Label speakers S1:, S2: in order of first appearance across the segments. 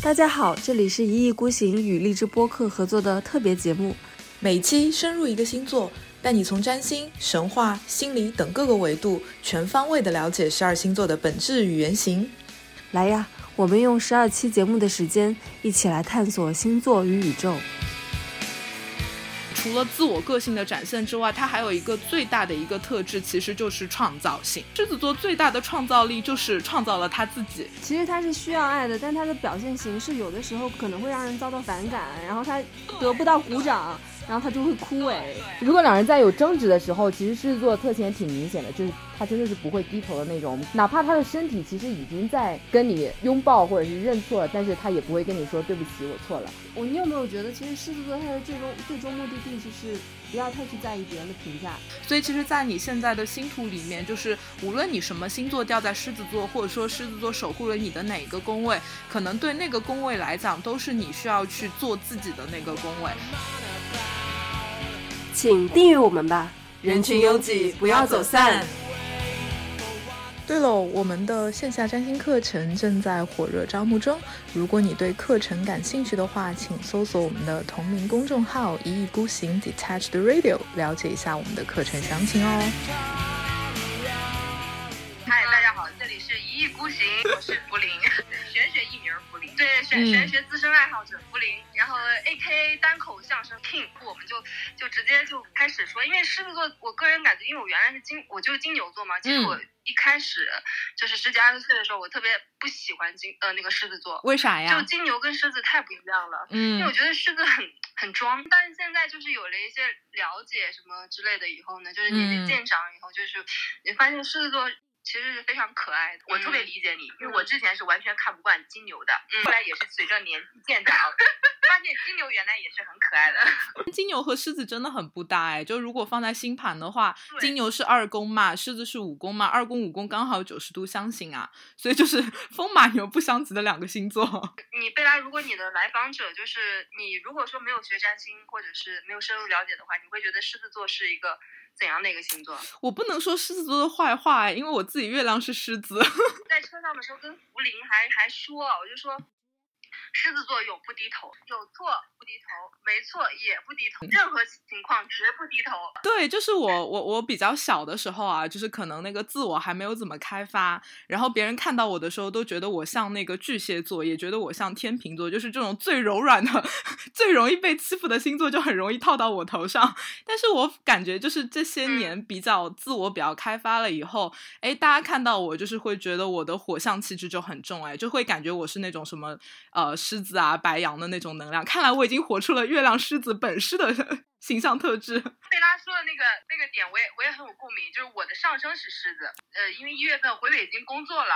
S1: 大家好，这里是一意孤行与荔枝播客合作的特别节目，
S2: 每期深入一个星座，带你从占星、神话、心理等各个维度，全方位的了解十二星座的本质与原型。
S1: 来呀，我们用十二期节目的时间，一起来探索星座与宇宙。
S3: 除了自我个性的展现之外，它还有一个最大的一个特质，其实就是创造性。狮子座最大的创造力就是创造了他自己。
S1: 其实他是需要爱的，但他的表现形式有的时候可能会让人遭到反感，然后他得不到鼓掌。然后他就会枯萎。
S4: 如果两人在有争执的时候，其实狮子座特性挺明显的，就是他真的是不会低头的那种。哪怕他的身体其实已经在跟你拥抱或者是认错了，但是他也不会跟你说对不起，我错了。
S1: 我你有没有觉得，其实狮子座他的最终最终目的地就是不要太去在意别人的评价。
S3: 所以其实，在你现在的星图里面，就是无论你什么星座掉在狮子座，或者说狮子座守护了你的哪一个宫位，可能对那个宫位来讲，都是你需要去做自己的那个宫位。
S1: 请订阅我们吧，人群拥挤，不要走散。
S2: 对喽，我们的线下占星课程正在火热招募中，如果你对课程感兴趣的话，请搜索我们的同名公众号“一意孤行 Detached Radio”，了解一下我们的课程详情哦。
S5: 嗨，大家好，这里是一意孤行，我是福林，玄学艺名福林，对，玄玄学资深爱好者福林，然后 A K A 单口相声 King，我们就就直接就开始说，因为狮子座，我个人感觉，因为我原来是金，我就是金牛座嘛，其实我一开始就是十几二十岁的时候，我特别不喜欢金呃那个狮子座，
S3: 为啥呀？
S5: 就金牛跟狮子太不一样了，嗯，因为我觉得狮子很很装，但是现在就是有了一些了解什么之类的以后呢，就是年纪渐长以后，就是你发现狮子座。其实是非常可爱的，我特别理解你，因为我之前是完全看不惯金牛的，后来也是随着年纪渐长，发现金牛原来也是很可爱的。
S3: 金牛和狮子真的很不搭哎，就如果放在星盘的话，金牛是二宫嘛，狮子是五宫嘛，二宫五宫刚好九十度相刑啊，所以就是 风马牛不相及的两个星座。
S5: 你贝拉，如果你的来访者就是你，如果说没有学占星或者是没有深入了解的话，你会觉得狮子座是一个。怎样的一个星座？
S3: 我不能说狮子座的坏话，因为我自己月亮是狮子。
S5: 在车上的时候跟福林还还说，我就说。狮子座永不低头，有错不低头，没错也不低头，任何情况绝不低头。
S3: 对，就是我我我比较小的时候啊，就是可能那个自我还没有怎么开发，然后别人看到我的时候都觉得我像那个巨蟹座，也觉得我像天秤座，就是这种最柔软的、最容易被欺负的星座，就很容易套到我头上。但是我感觉就是这些年比较自我比较开发了以后，哎，大家看到我就是会觉得我的火象气质就很重，哎，就会感觉我是那种什么呃。狮子啊，白羊的那种能量，看来我已经活出了月亮狮子本狮的 形象特质。
S5: 贝拉说的那个那个点，我也我也很有共鸣。就是我的上升是狮子，呃，因为一月份回北京工作了，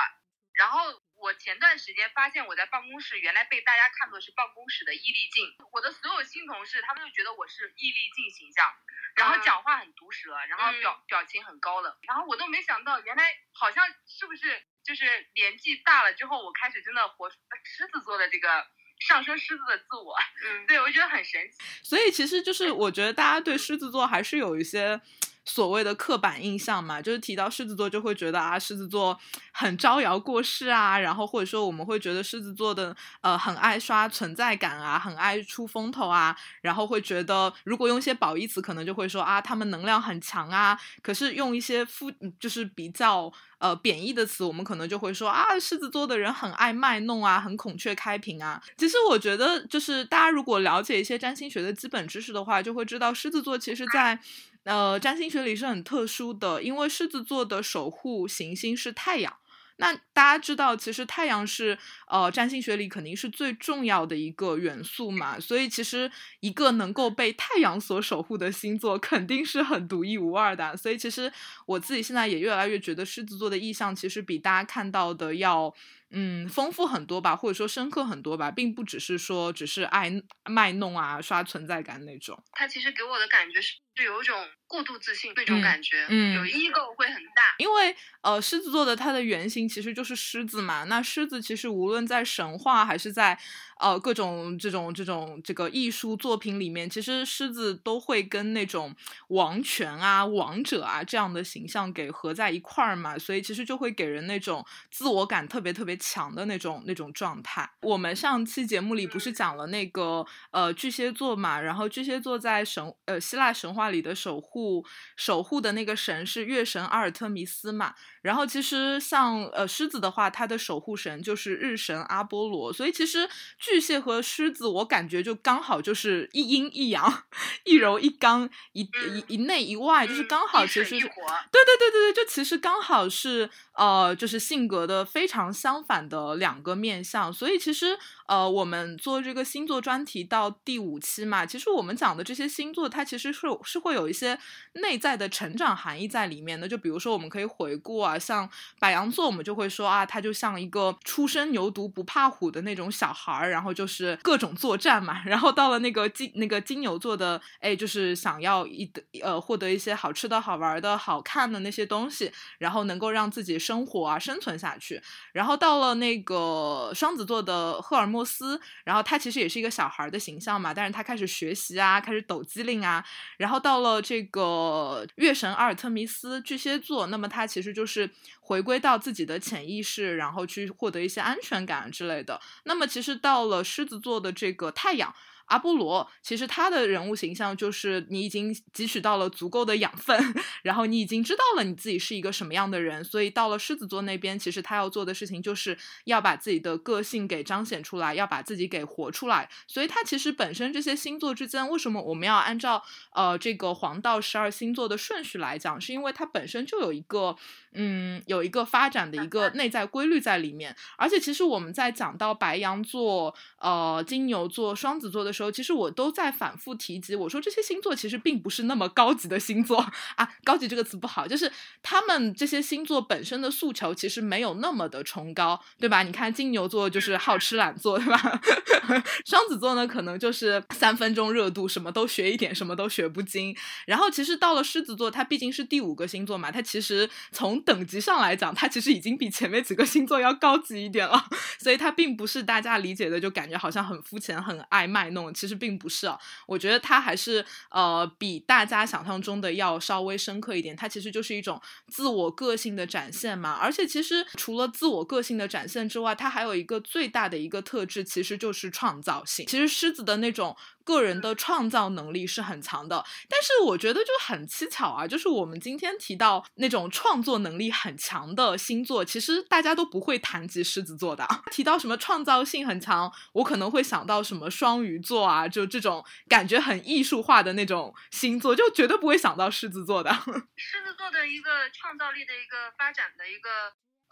S5: 然后我前段时间发现我在办公室原来被大家看作是办公室的毅力镜，我的所有新同事他们就觉得我是毅力镜形象，然后讲话很毒舌，然后表表情很高冷，然后我都没想到原来好像是不是。就是年纪大了之后，我开始真的活出狮子座的这个上升狮子的自我，嗯，对我觉得很神奇。
S3: 所以其实就是我觉得大家对狮子座还是有一些。所谓的刻板印象嘛，就是提到狮子座就会觉得啊，狮子座很招摇过市啊，然后或者说我们会觉得狮子座的呃很爱刷存在感啊，很爱出风头啊，然后会觉得如果用一些褒义词，可能就会说啊，他们能量很强啊。可是用一些负就是比较呃贬义的词，我们可能就会说啊，狮子座的人很爱卖弄啊，很孔雀开屏啊。其实我觉得就是大家如果了解一些占星学的基本知识的话，就会知道狮子座其实在。呃，占星学里是很特殊的，因为狮子座的守护行星是太阳。那大家知道，其实太阳是呃占星学里肯定是最重要的一个元素嘛，所以其实一个能够被太阳所守护的星座，肯定是很独一无二的。所以其实我自己现在也越来越觉得，狮子座的意象其实比大家看到的要。嗯，丰富很多吧，或者说深刻很多吧，并不只是说只是爱卖弄啊、刷存在感那种。
S5: 他其实给我的感觉是，是有一种过度自信那种感觉，嗯，有 ego 会很大。
S3: 因为呃，狮子座的它的原型其实就是狮子嘛。那狮子其实无论在神话还是在呃各种这种这种这个艺术作品里面，其实狮子都会跟那种王权啊、王者啊这样的形象给合在一块儿嘛，所以其实就会给人那种自我感特别特别。强的那种那种状态。我们上期节目里不是讲了那个呃巨蟹座嘛，然后巨蟹座在神呃希腊神话里的守护守护的那个神是月神阿尔特弥斯嘛，然后其实像呃狮子的话，它的守护神就是日神阿波罗，所以其实巨蟹和狮子我感觉就刚好就是一阴一阳，一柔一刚，一一一内一外，就是刚好其实是。对对对对对，就其实刚好是呃，就是性格的非常相反的两个面相，所以其实呃，我们做这个星座专题到第五期嘛，其实我们讲的这些星座，它其实是是会有一些内在的成长含义在里面的。就比如说，我们可以回顾啊，像白羊座，我们就会说啊，他就像一个初生牛犊不怕虎的那种小孩儿，然后就是各种作战嘛。然后到了那个金那个金牛座的，哎，就是想要一呃获得一些好吃的好玩的好看的那些东西，然后能够让自己生活啊生存下去。然后到了那个双子座的赫尔墨斯，然后他其实也是一个小孩的形象嘛，但是他开始学习啊，开始抖机灵啊。然后到了这个月神阿尔特弥斯巨蟹座，那么他其实就是回归到自己的潜意识，然后去获得一些安全感之类的。那么其实到了狮子座的这个太阳。阿波罗其实他的人物形象就是你已经汲取到了足够的养分，然后你已经知道了你自己是一个什么样的人，所以到了狮子座那边，其实他要做的事情就是要把自己的个性给彰显出来，要把自己给活出来。所以他其实本身这些星座之间，为什么我们要按照呃这个黄道十二星座的顺序来讲，是因为它本身就有一个嗯有一个发展的一个内在规律在里面。而且其实我们在讲到白羊座、呃金牛座、双子座的时候，其实我都在反复提及，我说这些星座其实并不是那么高级的星座啊，高级这个词不好，就是他们这些星座本身的诉求其实没有那么的崇高，对吧？你看金牛座就是好吃懒做，对吧？双子座呢，可能就是三分钟热度，什么都学一点，什么都学不精。然后其实到了狮子座，它毕竟是第五个星座嘛，它其实从等级上来讲，它其实已经比前面几个星座要高级一点了，所以它并不是大家理解的，就感觉好像很肤浅、很爱卖弄。其实并不是啊，我觉得它还是呃比大家想象中的要稍微深刻一点。它其实就是一种自我个性的展现嘛。而且其实除了自我个性的展现之外，它还有一个最大的一个特质，其实就是创造性。其实狮子的那种。个人的创造能力是很强的，但是我觉得就很蹊跷啊，就是我们今天提到那种创作能力很强的星座，其实大家都不会谈及狮子座的。提到什么创造性很强，我可能会想到什么双鱼座啊，就这种感觉很艺术化的那种星座，就绝对不会想到狮子座的。
S5: 狮子座的一个创造力的一个发展的一个。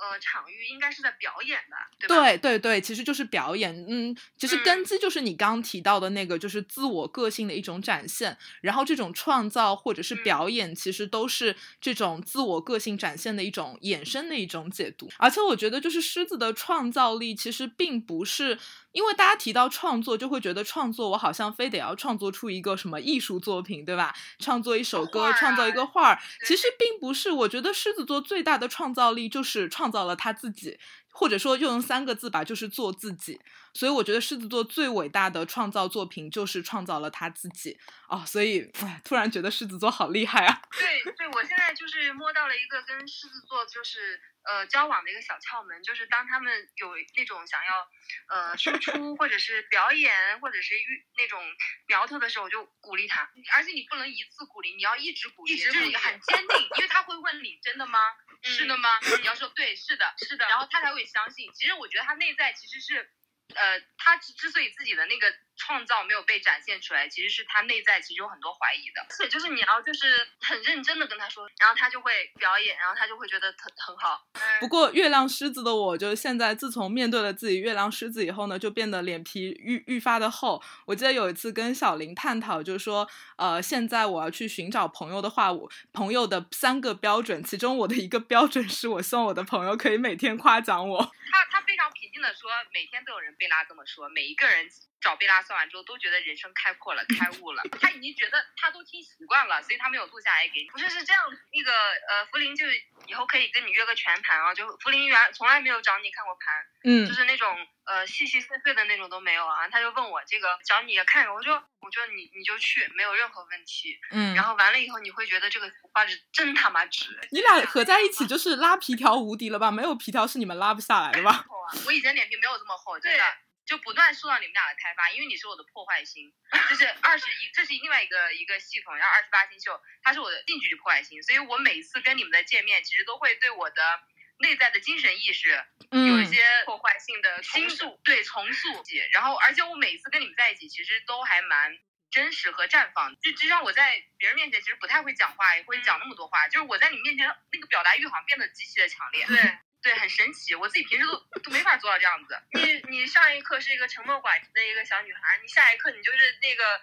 S5: 呃，场域应该是在表演的，对吧？
S3: 对对对，其实就是表演。嗯，其实根基就是你刚刚提到的那个，就是自我个性的一种展现。然后这种创造或者是表演，其实都是这种自我个性展现的一种衍生的一种解读。而且我觉得，就是狮子的创造力，其实并不是。因为大家提到创作，就会觉得创作我好像非得要创作出一个什么艺术作品，对吧？创作一首歌，创造一个画儿，其实并不是。我觉得狮子座最大的创造力就是创造了他自己。或者说，用三个字吧，就是做自己。所以我觉得狮子座最伟大的创造作品就是创造了他自己哦。所以，哎，突然觉得狮子座好厉害啊！
S5: 对对，我现在就是摸到了一个跟狮子座就是呃交往的一个小窍门，就是当他们有那种想要呃输出或者是表演或者是遇那种苗头的时候，我就鼓励他。而且你不能一次鼓励，你要一直鼓励，一直就是很坚定，因为他会问你真的吗？是的吗？你要说对，是的，是的，然后他才会相信。其实我觉得他内在其实是，呃，他之所以自己的那个。创造没有被展现出来，其实是他内在其实有很多怀疑的，而且就是你要就是很认真的跟他说，然后他就会表演，然后他就会觉得很很好。
S3: 不过月亮狮子的我，就现在自从面对了自己月亮狮子以后呢，就变得脸皮愈愈发的厚。我记得有一次跟小林探讨，就是说，呃，现在我要去寻找朋友的话，我朋友的三个标准，其中我的一个标准是我希望我的朋友可以每天夸奖我。
S5: 他他非常平静的说，每天都有人贝拉这么说，每一个人。找贝拉算完之后，都觉得人生开阔了，开悟了。他已经觉得他都听习惯了，所以他没有录下来给你。不是是这样，那个呃，福林就以后可以跟你约个全盘啊，就福林原从来没有找你看过盘，
S3: 嗯
S5: 就是那种呃细细碎碎的那种都没有啊。他就问我这个找你看，我说我说你你就去，没有任何问题。
S3: 嗯，
S5: 然后完了以后，你会觉得这个画质真他妈值。
S3: 你俩合在一起就是拉皮条无敌了吧？没有皮条是你们拉不下来的吧？
S5: 我以前脸皮没有这么厚，真的就不断受到你们俩的开发，因为你是我的破坏星，就是 二十一，这是另外一个一个系统，然后二十八星宿，它是我的近距离破坏星，所以我每次跟你们的见面，其实都会对我的内在的精神意识有一
S3: 嗯
S5: 些破坏性的倾诉，对重塑，然后而且我每次跟你们在一起，其实都还蛮。真实和绽放，就就像我在别人面前其实不太会讲话，也会讲那么多话，就是我在你面前那个表达欲好像变得极其的强烈。对对，很神奇，我自己平时都都没法做到这样子。你你上一刻是一个沉默寡言的一个小女孩，你下一刻你就是那个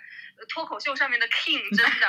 S5: 脱口秀上面的 king，真的。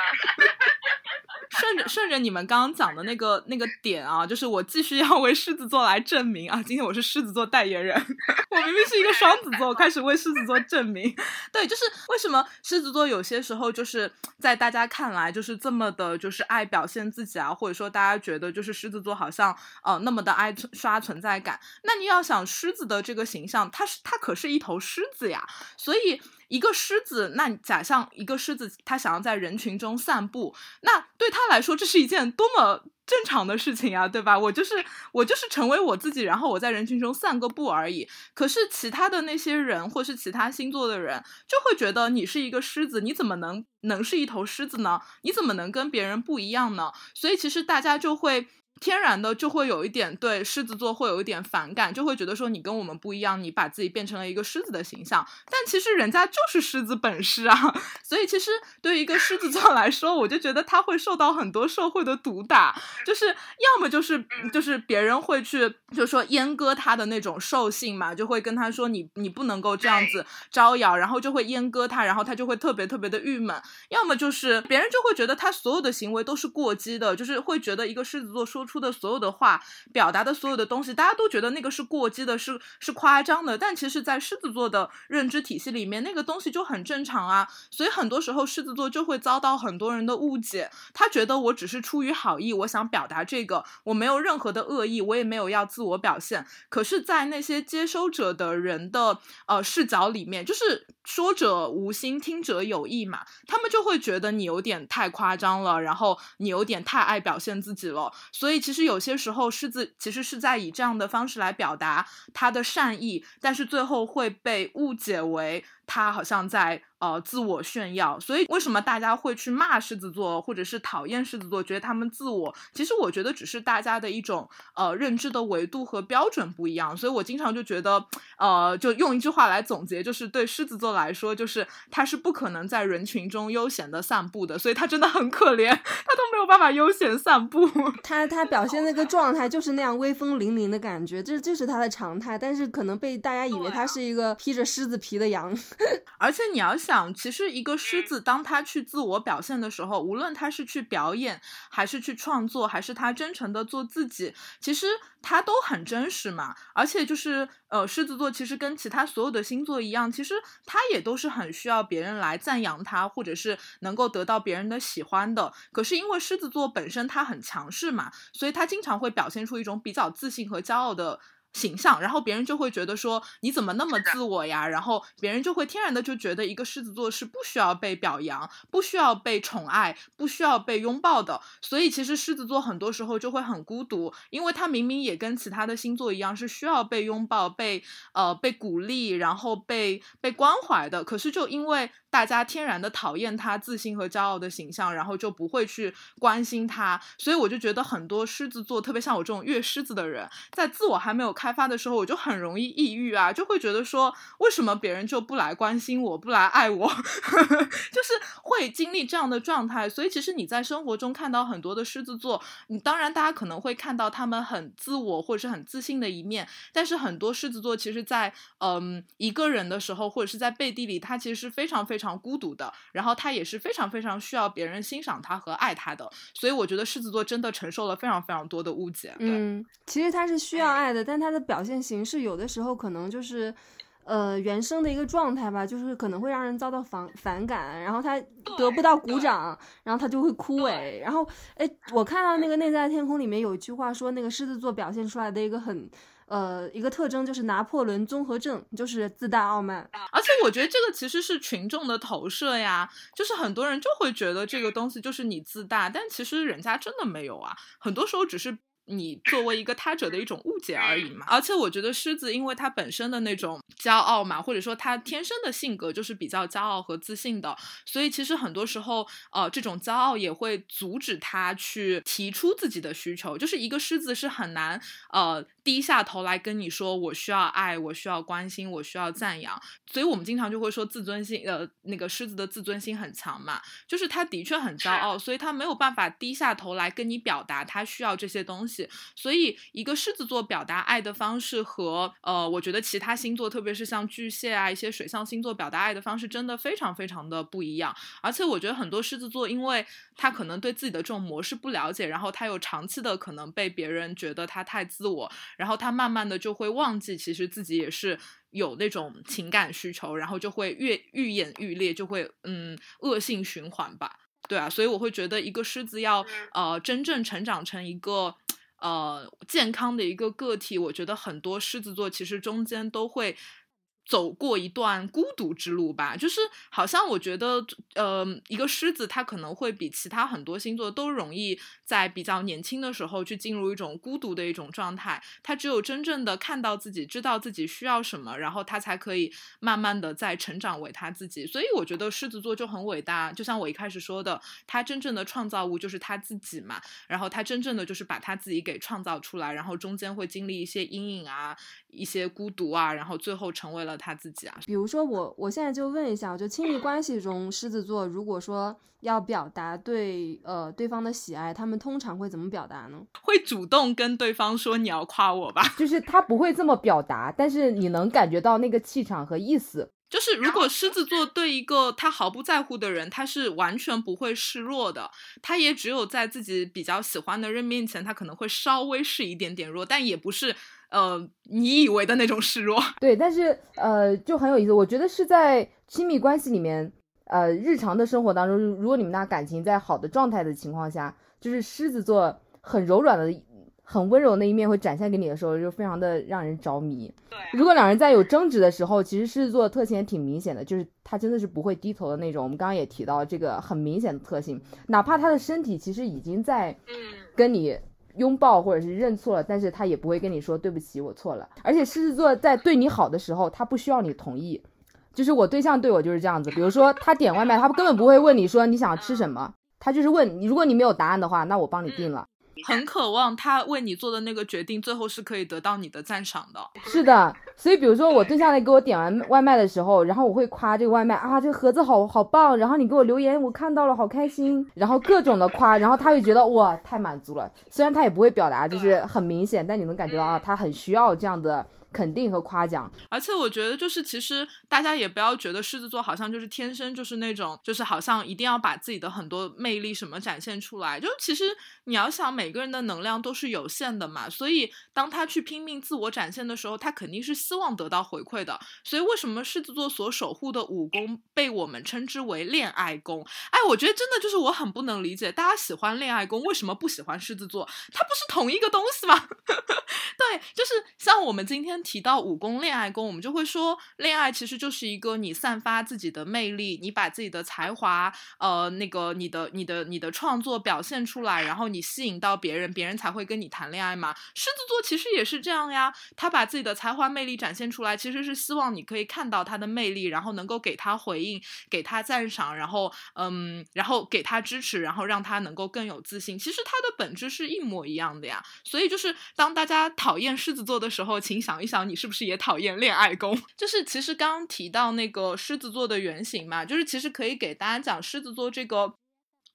S3: 顺着顺着你们刚刚讲的那个那个点啊，就是我继续要为狮子座来证明啊，今天我是狮子座代言人，我明明是一个双子座，我开始为狮子座证明。对，就是为什么狮子座有些时候就是在大家看来就是这么的，就是爱表现自己啊，或者说大家觉得就是狮子座好像呃那么的爱刷存在感。那你要想狮子的这个形象，它是它可是一头狮子呀，所以。一个狮子，那假象一个狮子，它想要在人群中散步，那对他来说，这是一件多么正常的事情啊，对吧？我就是我就是成为我自己，然后我在人群中散个步而已。可是其他的那些人，或是其他星座的人，就会觉得你是一个狮子，你怎么能能是一头狮子呢？你怎么能跟别人不一样呢？所以其实大家就会。天然的就会有一点对狮子座会有一点反感，就会觉得说你跟我们不一样，你把自己变成了一个狮子的形象，但其实人家就是狮子本狮啊。所以其实对于一个狮子座来说，我就觉得他会受到很多社会的毒打，就是要么就是就是别人会去就说阉割他的那种兽性嘛，就会跟他说你你不能够这样子招摇，然后就会阉割他，然后他就会特别特别的郁闷；要么就是别人就会觉得他所有的行为都是过激的，就是会觉得一个狮子座说出的所有的话，表达的所有的东西，大家都觉得那个是过激的，是是夸张的。但其实，在狮子座的认知体系里面，那个东西就很正常啊。所以很多时候，狮子座就会遭到很多人的误解。他觉得我只是出于好意，我想表达这个，我没有任何的恶意，我也没有要自我表现。可是，在那些接收者的人的呃视角里面，就是说者无心，听者有意嘛，他们就会觉得你有点太夸张了，然后你有点太爱表现自己了。所以其实有些时候狮子其实是在以这样的方式来表达他的善意，但是最后会被误解为他好像在呃自我炫耀。所以为什么大家会去骂狮子座，或者是讨厌狮子座，觉得他们自我？其实我觉得只是大家的一种呃认知的维度和标准不一样。所以我经常就觉得，呃，就用一句话来总结，就是对狮子座来说，就是他是不可能在人群中悠闲的散步的，所以他真的很可怜，他都没有办法悠闲散步。
S1: 他他表现那个状态就是那样威风凛凛的感觉，这这是他的常态。但是可能被大家以为他是一个披着狮子皮的羊。
S3: 而且你要想，其实一个狮子，当他去自我表现的时候，无论他是去表演，还是去创作，还是他真诚的做自己，其实他都很真实嘛。而且就是呃，狮子座其实跟其他所有的星座一样，其实他也都是很需要别人来赞扬他，或者是能够得到别人的喜欢的。可是因为狮子座本身他很强势嘛，所以他经常会表现出一种比较自信和骄傲的。形象，然后别人就会觉得说你怎么那么自我呀？然后别人就会天然的就觉得一个狮子座是不需要被表扬、不需要被宠爱、不需要被拥抱的。所以其实狮子座很多时候就会很孤独，因为他明明也跟其他的星座一样是需要被拥抱、被呃被鼓励，然后被被关怀的。可是就因为大家天然的讨厌他自信和骄傲的形象，然后就不会去关心他。所以我就觉得很多狮子座，特别像我这种月狮子的人，在自我还没有开发的时候，我就很容易抑郁啊，就会觉得说，为什么别人就不来关心我，不来爱我，就是会经历这样的状态。所以其实你在生活中看到很多的狮子座，你当然大家可能会看到他们很自我或者是很自信的一面，但是很多狮子座其实在嗯一个人的时候，或者是在背地里，他其实是非常非常孤独的，然后他也是非常非常需要别人欣赏他和爱他的。所以我觉得狮子座真的承受了非常非常多的误解。对
S1: 嗯，其实他是需要爱的，但他的表现形式有的时候可能就是，呃原生的一个状态吧，就是可能会让人遭到反反感，然后他得不到鼓掌，然后他就会枯萎。然后，哎，我看到那个《内在天空》里面有一句话说，那个狮子座表现出来的一个很呃一个特征就是拿破仑综合症，就是自大傲慢。
S3: 而且我觉得这个其实是群众的投射呀，就是很多人就会觉得这个东西就是你自大，但其实人家真的没有啊，很多时候只是。你作为一个他者的一种误解而已嘛，而且我觉得狮子，因为它本身的那种骄傲嘛，或者说它天生的性格就是比较骄傲和自信的，所以其实很多时候，呃，这种骄傲也会阻止他去提出自己的需求。就是一个狮子是很难，呃，低下头来跟你说我需要爱，我需要关心，我需要赞扬。所以我们经常就会说自尊心，呃，那个狮子的自尊心很强嘛，就是他的确很骄傲，所以他没有办法低下头来跟你表达他需要这些东西。所以，一个狮子座表达爱的方式和呃，我觉得其他星座，特别是像巨蟹啊一些水象星座表达爱的方式，真的非常非常的不一样。而且，我觉得很多狮子座，因为他可能对自己的这种模式不了解，然后他又长期的可能被别人觉得他太自我，然后他慢慢的就会忘记，其实自己也是有那种情感需求，然后就会越愈演愈烈，就会嗯恶性循环吧。对啊，所以我会觉得一个狮子要呃真正成长成一个。呃，健康的一个个体，我觉得很多狮子座其实中间都会。走过一段孤独之路吧，就是好像我觉得，呃，一个狮子它可能会比其他很多星座都容易在比较年轻的时候去进入一种孤独的一种状态。他只有真正的看到自己，知道自己需要什么，然后他才可以慢慢的在成长为他自己。所以我觉得狮子座就很伟大，就像我一开始说的，他真正的创造物就是他自己嘛。然后他真正的就是把他自己给创造出来，然后中间会经历一些阴影啊，一些孤独啊，然后最后成为了。他自己啊，
S1: 比如说我，我现在就问一下，就亲密关系中，狮子座如果说要表达对呃对方的喜爱，他们通常会怎么表达呢？
S3: 会主动跟对方说你要夸我吧？
S4: 就是他不会这么表达，但是你能感觉到那个气场和意思。
S3: 就是如果狮子座对一个他毫不在乎的人，他是完全不会示弱的，他也只有在自己比较喜欢的人面前，他可能会稍微示一点点弱，但也不是。呃，你以为的那种示弱，
S4: 对，但是呃，就很有意思。我觉得是在亲密关系里面，呃，日常的生活当中，如果你们俩感情在好的状态的情况下，就是狮子座很柔软的、很温柔那一面会展现给你的时候，就非常的让人着迷。
S3: 对，
S4: 如果两人在有争执的时候，其实狮子座特性也挺明显的，就是他真的是不会低头的那种。我们刚刚也提到这个很明显的特性，哪怕他的身体其实已经在跟你。拥抱或者是认错了，但是他也不会跟你说对不起，我错了。而且狮子座在对你好的时候，他不需要你同意。就是我对象对我就是这样子，比如说他点外卖，他根本不会问你说你想吃什么，他就是问你，如果你没有答案的话，那我帮你定了。
S3: 很渴望他为你做的那个决定，最后是可以得到你的赞赏的。
S4: 是的，所以比如说我对象在给我点完外卖的时候，然后我会夸这个外卖啊，这个盒子好好棒，然后你给我留言，我看到了，好开心，然后各种的夸，然后他会觉得哇，太满足了。虽然他也不会表达，就是很明显，但你能感觉到啊，他很需要这样的。肯定和夸奖，
S3: 而且我觉得就是其实大家也不要觉得狮子座好像就是天生就是那种就是好像一定要把自己的很多魅力什么展现出来，就是其实你要想每个人的能量都是有限的嘛，所以当他去拼命自我展现的时候，他肯定是希望得到回馈的。所以为什么狮子座所守护的五宫被我们称之为恋爱宫？哎，我觉得真的就是我很不能理解，大家喜欢恋爱宫，为什么不喜欢狮子座？它不是同一个东西吗？对，就是像我们今天。提到五宫恋爱宫，我们就会说，恋爱其实就是一个你散发自己的魅力，你把自己的才华，呃，那个你的、你的、你的创作表现出来，然后你吸引到别人，别人才会跟你谈恋爱嘛。狮子座其实也是这样呀，他把自己的才华魅力展现出来，其实是希望你可以看到他的魅力，然后能够给他回应，给他赞赏，然后嗯，然后给他支持，然后让他能够更有自信。其实他的本质是一模一样的呀。所以就是当大家讨厌狮子座的时候，请想一。想你是不是也讨厌恋爱宫？就是其实刚刚提到那个狮子座的原型嘛，就是其实可以给大家讲狮子座这个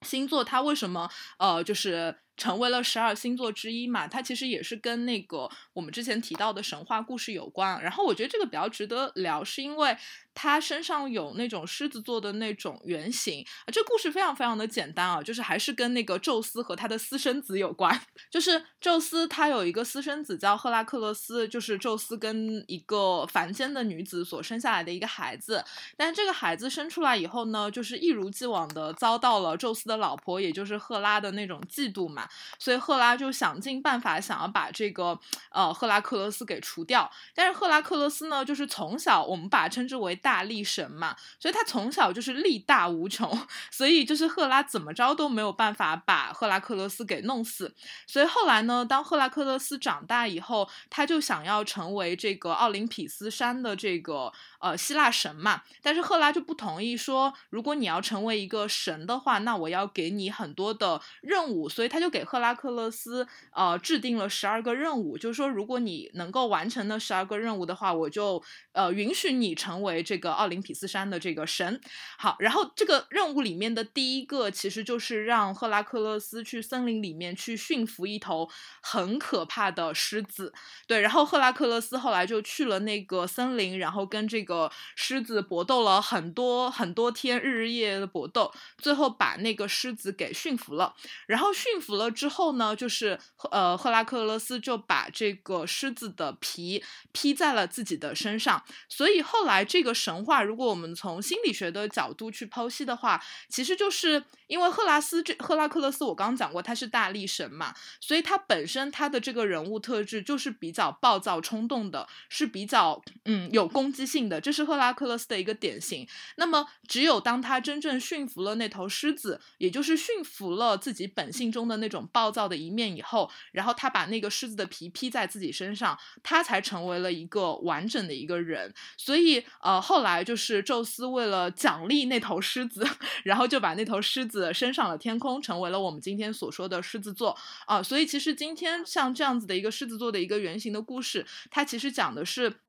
S3: 星座它为什么呃就是成为了十二星座之一嘛，它其实也是跟那个我们之前提到的神话故事有关。然后我觉得这个比较值得聊，是因为。他身上有那种狮子座的那种原型啊，这故事非常非常的简单啊，就是还是跟那个宙斯和他的私生子有关。就是宙斯他有一个私生子叫赫拉克勒斯，就是宙斯跟一个凡间的女子所生下来的一个孩子。但这个孩子生出来以后呢，就是一如既往的遭到了宙斯的老婆，也就是赫拉的那种嫉妒嘛，所以赫拉就想尽办法想要把这个呃赫拉克勒斯给除掉。但是赫拉克勒斯呢，就是从小我们把称之为。大力神嘛，所以他从小就是力大无穷，所以就是赫拉怎么着都没有办法把赫拉克勒斯给弄死。所以后来呢，当赫拉克勒斯长大以后，他就想要成为这个奥林匹斯山的这个。呃，希腊神嘛，但是赫拉就不同意，说如果你要成为一个神的话，那我要给你很多的任务，所以他就给赫拉克勒斯呃制定了十二个任务，就是说如果你能够完成那十二个任务的话，我就呃允许你成为这个奥林匹斯山的这个神。好，然后这个任务里面的第一个其实就是让赫拉克勒斯去森林里面去驯服一头很可怕的狮子。对，然后赫拉克勒斯后来就去了那个森林，然后跟这个。狮子搏斗了很多很多天，日日夜夜的搏斗，最后把那个狮子给驯服了。然后驯服了之后呢，就是呃，赫拉克勒斯就把这个狮子的皮披在了自己的身上。所以后来这个神话，如果我们从心理学的角度去剖析的话，其实就是因为赫拉斯这赫拉克勒斯，我刚刚讲过他是大力神嘛，所以他本身他的这个人物特质就是比较暴躁冲动的，是比较嗯有攻击性的。这是赫拉克勒斯的一个典型。那么，只有当他真正驯服了那头狮子，也就是驯服了自己本性中的那种暴躁的一面以后，然后他把那个狮子的皮披在自己身上，他才成为了一个完整的一个人。所以，呃，后来就是宙斯为了奖励那头狮子，然后就把那头狮子升上了天空，成为了我们今天所说的狮子座啊。所以，其实今天像这样子的一个狮子座的一个原型的故事，它其实讲的是。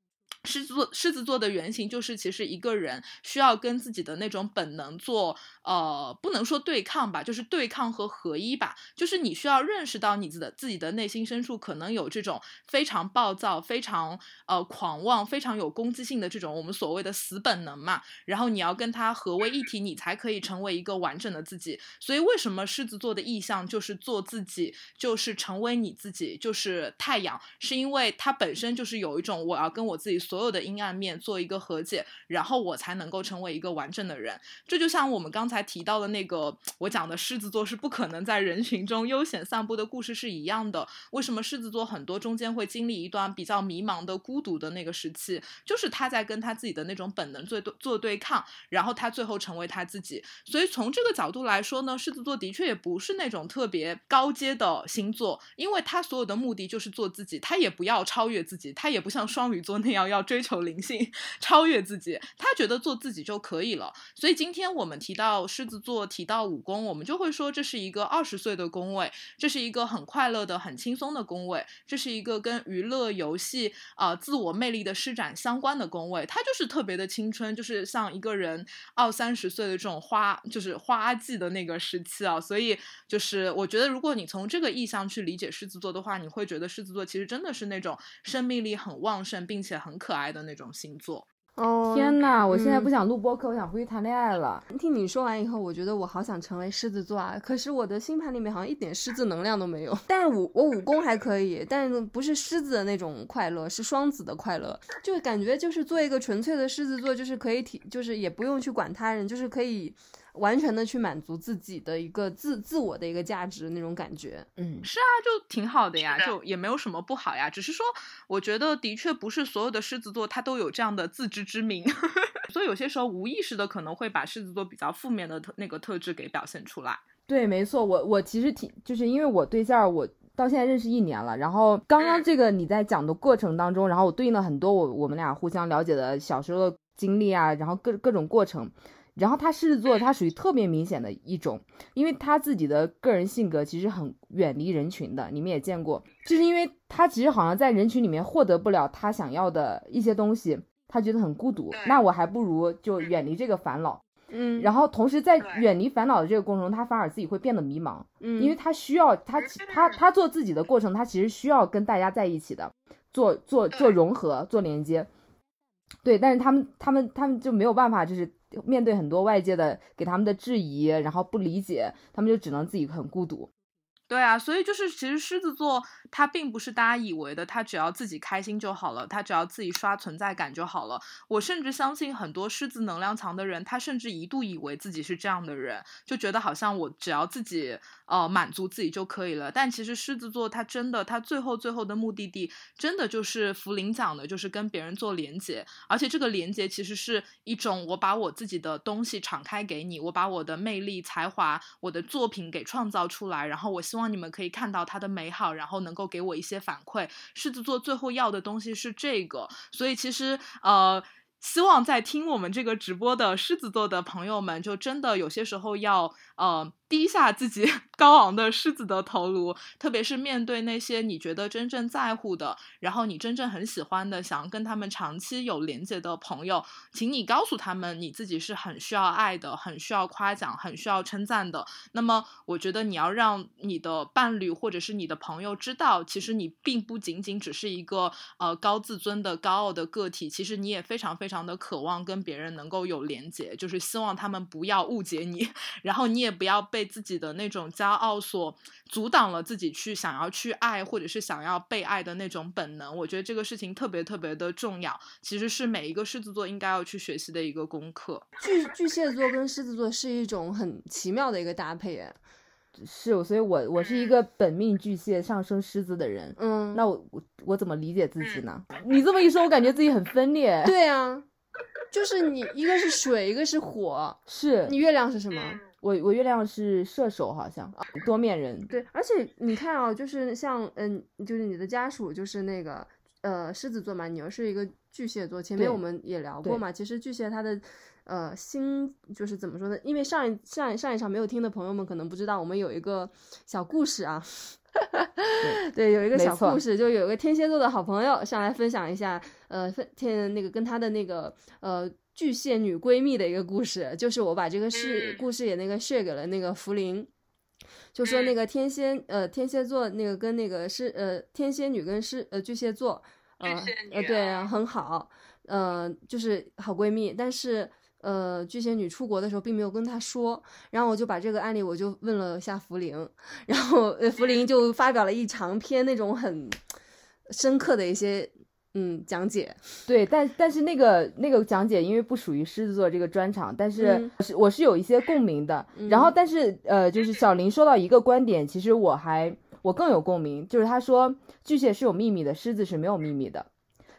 S3: 狮子座，狮子座的原型就是其实一个人需要跟自己的那种本能做，呃，不能说对抗吧，就是对抗和合一吧。就是你需要认识到你自的自己的内心深处可能有这种非常暴躁、非常呃狂妄、非常有攻击性的这种我们所谓的死本能嘛。然后你要跟它合为一体，你才可以成为一个完整的自己。所以为什么狮子座的意向就是做自己，就是成为你自己，就是太阳，是因为它本身就是有一种我要跟我自己所所有的阴暗面做一个和解，然后我才能够成为一个完整的人。这就像我们刚才提到的那个我讲的狮子座是不可能在人群中悠闲散步的故事是一样的。为什么狮子座很多中间会经历一段比较迷茫的孤独的那个时期？就是他在跟他自己的那种本能做做对抗，然后他最后成为他自己。所以从这个角度来说呢，狮子座的确也不是那种特别高阶的星座，因为他所有的目的就是做自己，他也不要超越自己，他也不像双鱼座那样要。追求灵性，超越自己，他觉得做自己就可以了。所以今天我们提到狮子座，提到五宫，我们就会说这是一个二十岁的宫位，这是一个很快乐的、很轻松的宫位，这是一个跟娱乐、游戏、啊自我魅力的施展相关的宫位。它就是特别的青春，就是像一个人二三十岁的这种花，就是花季的那个时期啊。所以就是我觉得，如果你从这个意向去理解狮子座的话，你会觉得狮子座其实真的是那种生命力很旺盛，并且很可。爱的那种星座
S1: 哦，
S4: 天哪！我现在不想录播客，我想回去谈恋爱了。
S1: 听你说完以后，我觉得我好想成为狮子座啊！可是我的星盘里面好像一点狮子能量都没有。但是五我武功还可以，但不是狮子的那种快乐，是双子的快乐。就感觉就是做一个纯粹的狮子座，就是可以体，就是也不用去管他人，就是可以。完全的去满足自己的一个自自我的一个价值那种感觉，
S3: 嗯，是啊，就挺好的呀，就也没有什么不好呀，只是说我觉得的确不是所有的狮子座他都有这样的自知之明，所以有些时候无意识的可能会把狮子座比较负面的特那个特质给表现出来。
S4: 对，没错，我我其实挺就是因为我对象我到现在认识一年了，然后刚刚这个你在讲的过程当中，然后我对应了很多我我们俩互相了解的小时候的经历啊，然后各各种过程。然后他狮子座，他属于特别明显的一种，因为他自己的个人性格其实很远离人群的，你们也见过，就是因为他其实好像在人群里面获得不了他想要的一些东西，他觉得很孤独，那我还不如就远离这个烦恼。
S1: 嗯，
S4: 然后同时在远离烦恼的这个过程中，他反而自己会变得迷茫，
S1: 嗯，
S4: 因为他需要他他他做自己的过程，他其实需要跟大家在一起的，做做做融合，做连接。对，但是他们他们他们就没有办法，就是面对很多外界的给他们的质疑，然后不理解，他们就只能自己很孤独。
S3: 对啊，所以就是其实狮子座他并不是大家以为的，他只要自己开心就好了，他只要自己刷存在感就好了。我甚至相信很多狮子能量强的人，他甚至一度以为自己是这样的人，就觉得好像我只要自己呃满足自己就可以了。但其实狮子座他真的，他最后最后的目的地真的就是福林讲的，就是跟别人做连接，而且这个连接其实是一种我把我自己的东西敞开给你，我把我的魅力、才华、我的作品给创造出来，然后我希望你们可以看到它的美好，然后能够给我一些反馈。狮子座最后要的东西是这个，所以其实呃。希望在听我们这个直播的狮子座的朋友们，就真的有些时候要呃低下自己 高昂的狮子的头颅，特别是面对那些你觉得真正在乎的，然后你真正很喜欢的，想要跟他们长期有连接的朋友，请你告诉他们你自己是很需要爱的，很需要夸奖，很需要称赞的。那么，我觉得你要让你的伴侣或者是你的朋友知道，其实你并不仅仅只是一个呃高自尊的高傲的个体，其实你也非常非常的渴望跟别人能够有连接，就是希望他们不要误解你，然后你也不要被自己的那种骄傲所阻挡了自己去想要去爱或者是想要被爱的那种本能。我觉得这个事情特别特别的重要，其实是每一个狮子座应该要去学习的一个功课。
S1: 巨巨蟹座跟狮子座是一种很奇妙的一个搭配，哎，
S4: 是，所以我我是一个本命巨蟹上升狮子的人。
S1: 嗯，
S4: 那我我我怎么理解自己呢？你这么一说，我感觉自己很分裂。
S1: 对啊，就是你一个是水，一个是火，
S4: 是
S1: 你月亮是什么？
S4: 我我月亮是射手，好像多面人。
S1: 对，而且你看啊，就是像嗯，就是你的家属就是那个呃狮子座嘛，你又是一个巨蟹座，前面我们也聊过嘛，其实巨蟹它的。呃，星就是怎么说呢？因为上一上一上一场没有听的朋友们可能不知道，我们有一个小故事啊，对，有一个小故事，就有一个天蝎座的好朋友上来分享一下，呃，分天那个跟他的那个呃巨蟹女闺蜜的一个故事，就是我把这个事
S5: 嗯。
S1: 故事也那个 share 给了那个福林，就说那
S5: 嗯。
S1: 个天蝎呃天蝎座那个跟那个是呃天蝎女跟是呃巨蟹座，呃呃
S5: 女
S1: 对
S5: 啊
S1: 很好，呃就是好闺蜜，但是。呃，巨蟹女出国的时候并没有跟她说，然后我就把这个案例我就问了一下福林，然后呃福林就发表了一长篇那种很深刻的一些嗯讲解，
S4: 对，但但是那个那个讲解因为不属于狮子座这个专场，但是
S1: 嗯
S4: 是我是有一些共鸣的。然后，但是呃，就是小林说到一个观点，其实我还我更有共鸣，就是他说巨蟹是有秘密的，狮子是没有秘密的。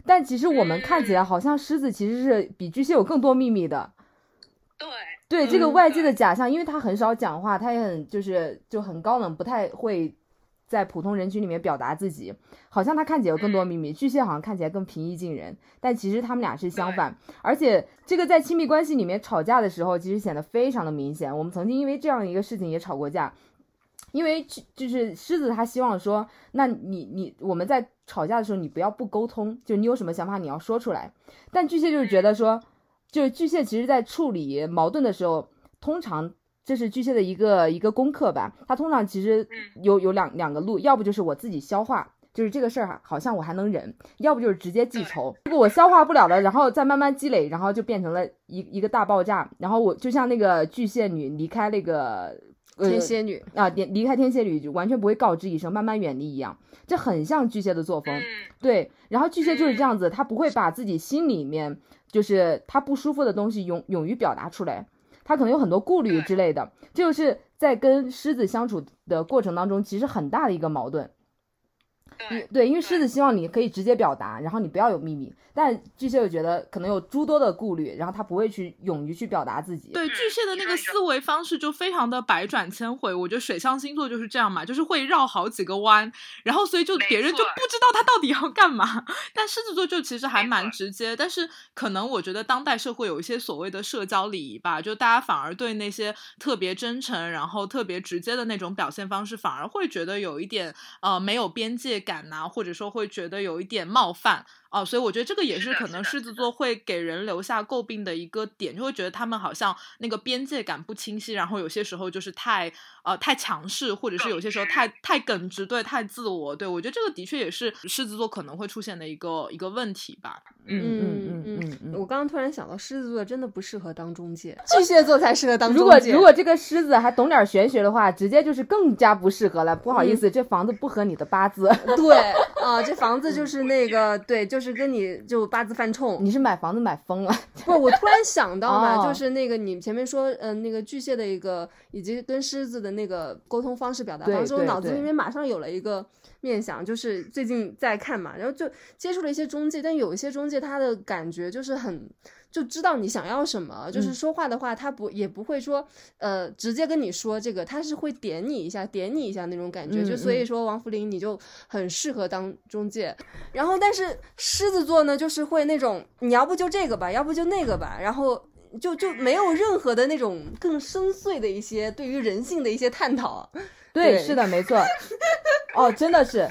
S4: 但其实我们看起来好像狮子其实是比巨蟹有更多秘密的。
S5: 对，
S4: 对这个
S1: 嗯
S4: 外界的假象，因为他很少讲话，他也很就是就很高冷，不太会在普通人群里面表达自己，好像他看起来有更多秘密。巨蟹好像看起来更平易近人，但其实他们俩是相反。而且这个在亲密关系里面吵架的时候，其实显得非常的明显。我们曾经因为这样一个事情也吵过架。因为就就是狮子，他希望说，那你你我们在吵架的时候，你不要不沟通，就你有什么想法你要说出来。但巨蟹就是觉得说，就是巨蟹其实在处理矛盾的时候，通常这是巨蟹的一个一个功课吧。他通常其实有有两两个路，要不就是我自己消化，就是这个事儿好像我还能忍；要不就是直接记仇。如果我消化不了了，然后再慢慢积累，然后就变成了一一个大爆炸。然后我就像那个巨蟹女离开那个。呃
S1: 天蝎女
S4: 啊，离离开天蝎女就完全不会告知一声，慢慢远离一样，这很像巨蟹的作风。
S5: 嗯
S4: 对，然后巨蟹就是这样子，他不会把自己心里面就是他不舒服的东西勇勇于表达出来，他可能有很多顾虑之类的，这就是在跟狮子相处的过程当中，其实很大的一个矛盾。
S5: 对，
S4: 对，因为狮子希望你可以直接表达，然后你不要有秘密，但巨蟹又觉得可能有诸多的顾虑，然后他不会去勇于去表达自己。
S3: 对巨蟹的那个思维方式就非常的百转千回，我觉得水象星座就是这样嘛，就是会绕好几个弯，然后所以就别人就不知道他到底要干嘛。但狮子座就其实还蛮直接，但是可能我觉得当代社会有一些所谓的社交礼仪吧，就大家反而对那些特别真诚，然后特别直接的那种表现方式，反而会觉得有一点呃没有边界感呐、或者说会觉得有一点冒犯。哦，所以我觉得这个也
S5: 是
S3: 可能狮子座会给人留下诟病的一个点，就会觉得他们好像那个边界感不清晰，然后有些时候就是太呃太强势，或者是有些时候太太耿直，对，太自我。对我觉得这个的确也是狮子座可能会出现的一个一个问题吧。
S4: 嗯嗯嗯
S1: 嗯
S4: 嗯嗯。
S1: 我刚刚突然想到，狮子座真的不适合当中介，巨蟹座才适合当中介。
S4: 如果如果这个狮子还懂点玄学的话，直接就是更加不适合了。不好意
S1: 嗯
S4: 思，这房子不合你的八字。
S1: 对 啊，这房子就是那个对，就是跟你就八字犯冲。
S4: 你是买房子买疯了？
S1: 不，我突然想到嘛，
S4: 哦
S1: 就是那个你前面说，嗯、那个巨蟹的一个以及跟狮子的那个沟通方式、表达方式，我脑子里面马上有了一个面想，就是最近在看嘛，然后就接触了一些中介，但有一些中介他的感觉就是很。就知道你想要什么，就是
S4: 嗯
S1: 说话的话，他不也不会说，呃，直接跟你说这个，他是会点你一下，点你一下那种感觉。
S4: 嗯
S1: 就所以
S4: 嗯
S1: 说，王福林你就很适合当中介。然后，但是狮子座呢，就是会那种，你要不就这个吧，要不就那个吧，然后就就没有任何的那种更深邃的一些对于人性的一些探讨。
S4: 对，
S1: 对
S4: 是的，没错。哦，真的是，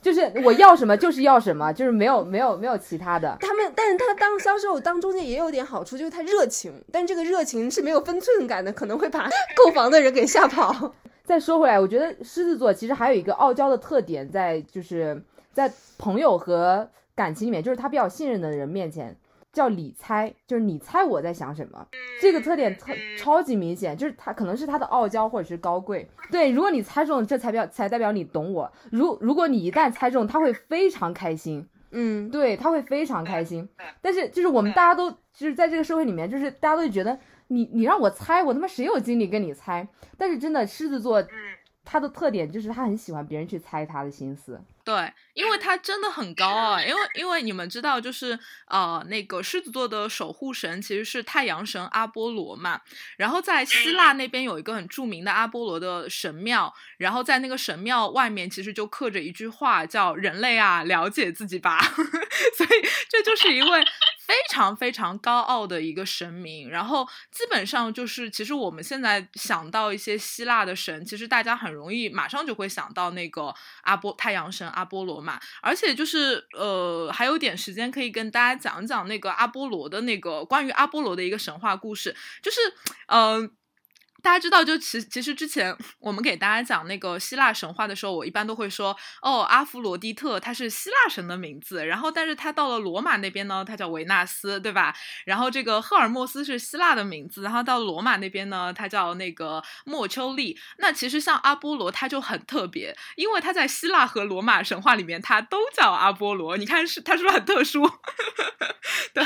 S4: 就是我要什么就是要什么，就是没有没有没有其他的。
S1: 他们，但是他当销售、当中介也有点好处，就是他热情，但这个热情是没有分寸感的，可能会把 购房的人给吓跑。
S4: 再说回来，我觉得狮子座其实还有一个傲娇的特点在，就是在朋友和感情里面，就是他比较信任的人面前叫你猜，就是你猜我在想什么。这个特点特超级明显，就是他可能是他的傲娇或者是高贵。对，如果你猜中，这才表才代表你懂我。如如果你一旦猜中，他会非常开心。
S1: 嗯，
S4: 对，他会非常开心。但是就是我们大家都就是在这个社会里面，就是大家都觉得你你让我猜，我他妈谁有精力跟你猜？但是真的狮子座，他的特点就是他很喜欢别人去猜他的心思。
S3: 对，因为他真的很高啊，因为因为你们知道，就是呃，那个狮子座的守护神其实是太阳神阿波罗嘛，然后在希腊那边有一个很著名的阿波罗的神庙，然后在那个神庙外面其实就刻着一句话，叫“人类啊，了解自己吧”，所以这就是一位非常非常高傲的一个神明，然后基本上就是，其实我们现在想到一些希腊的神，其实大家很容易马上就会想到那个阿波太阳神阿波罗嘛，而且就是呃，还有点时间可以跟大家讲讲那个阿波罗的那个关于阿波罗的一个神话故事，就是嗯。大家知道，就其其实之前我们给大家讲那个希腊神话的时候，我一般都会说，哦，阿弗罗狄特他是希腊神的名字，然后但是他到了罗马那边呢，他叫维纳斯，对吧？然后这个赫尔墨斯是希腊的名字，然后到罗马那边呢，他叫那个莫丘利。那其实像阿波罗他就很特别，因为他在希腊和罗马神话里面他都叫阿波罗，你看是他是不是很特殊？对。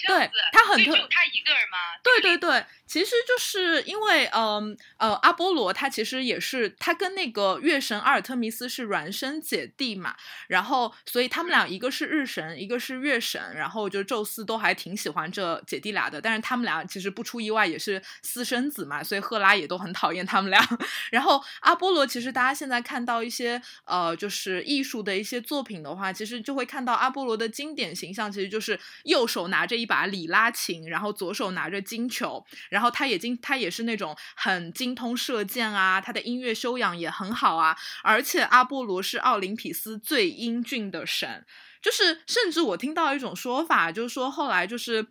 S5: 这样
S3: 对
S5: 子，
S3: 他很特
S5: 所以只有他一个人吗？
S3: 对对对，其实就是因为，嗯呃阿波罗他其实也是他跟那个月神阿尔特弥斯是孪生姐弟嘛，然后所以他们俩一个是日神，一个是月神，然后就宙斯都还挺喜欢这姐弟俩的，但是他们俩其实不出意外也是私生子嘛，所以赫拉也都很讨厌他们俩。然后阿波罗其实大家现在看到一些呃就是艺术的一些作品的话，其实就会看到阿波罗的经典形象其实就是右手拿着一把里拉琴，然后左手拿着金球，然后他也经他也是那种很精通射箭啊，他的音乐修养也很好啊，而且阿波罗是奥林匹斯最英俊的神，就是甚至我听到一种说法，就是说后来就是。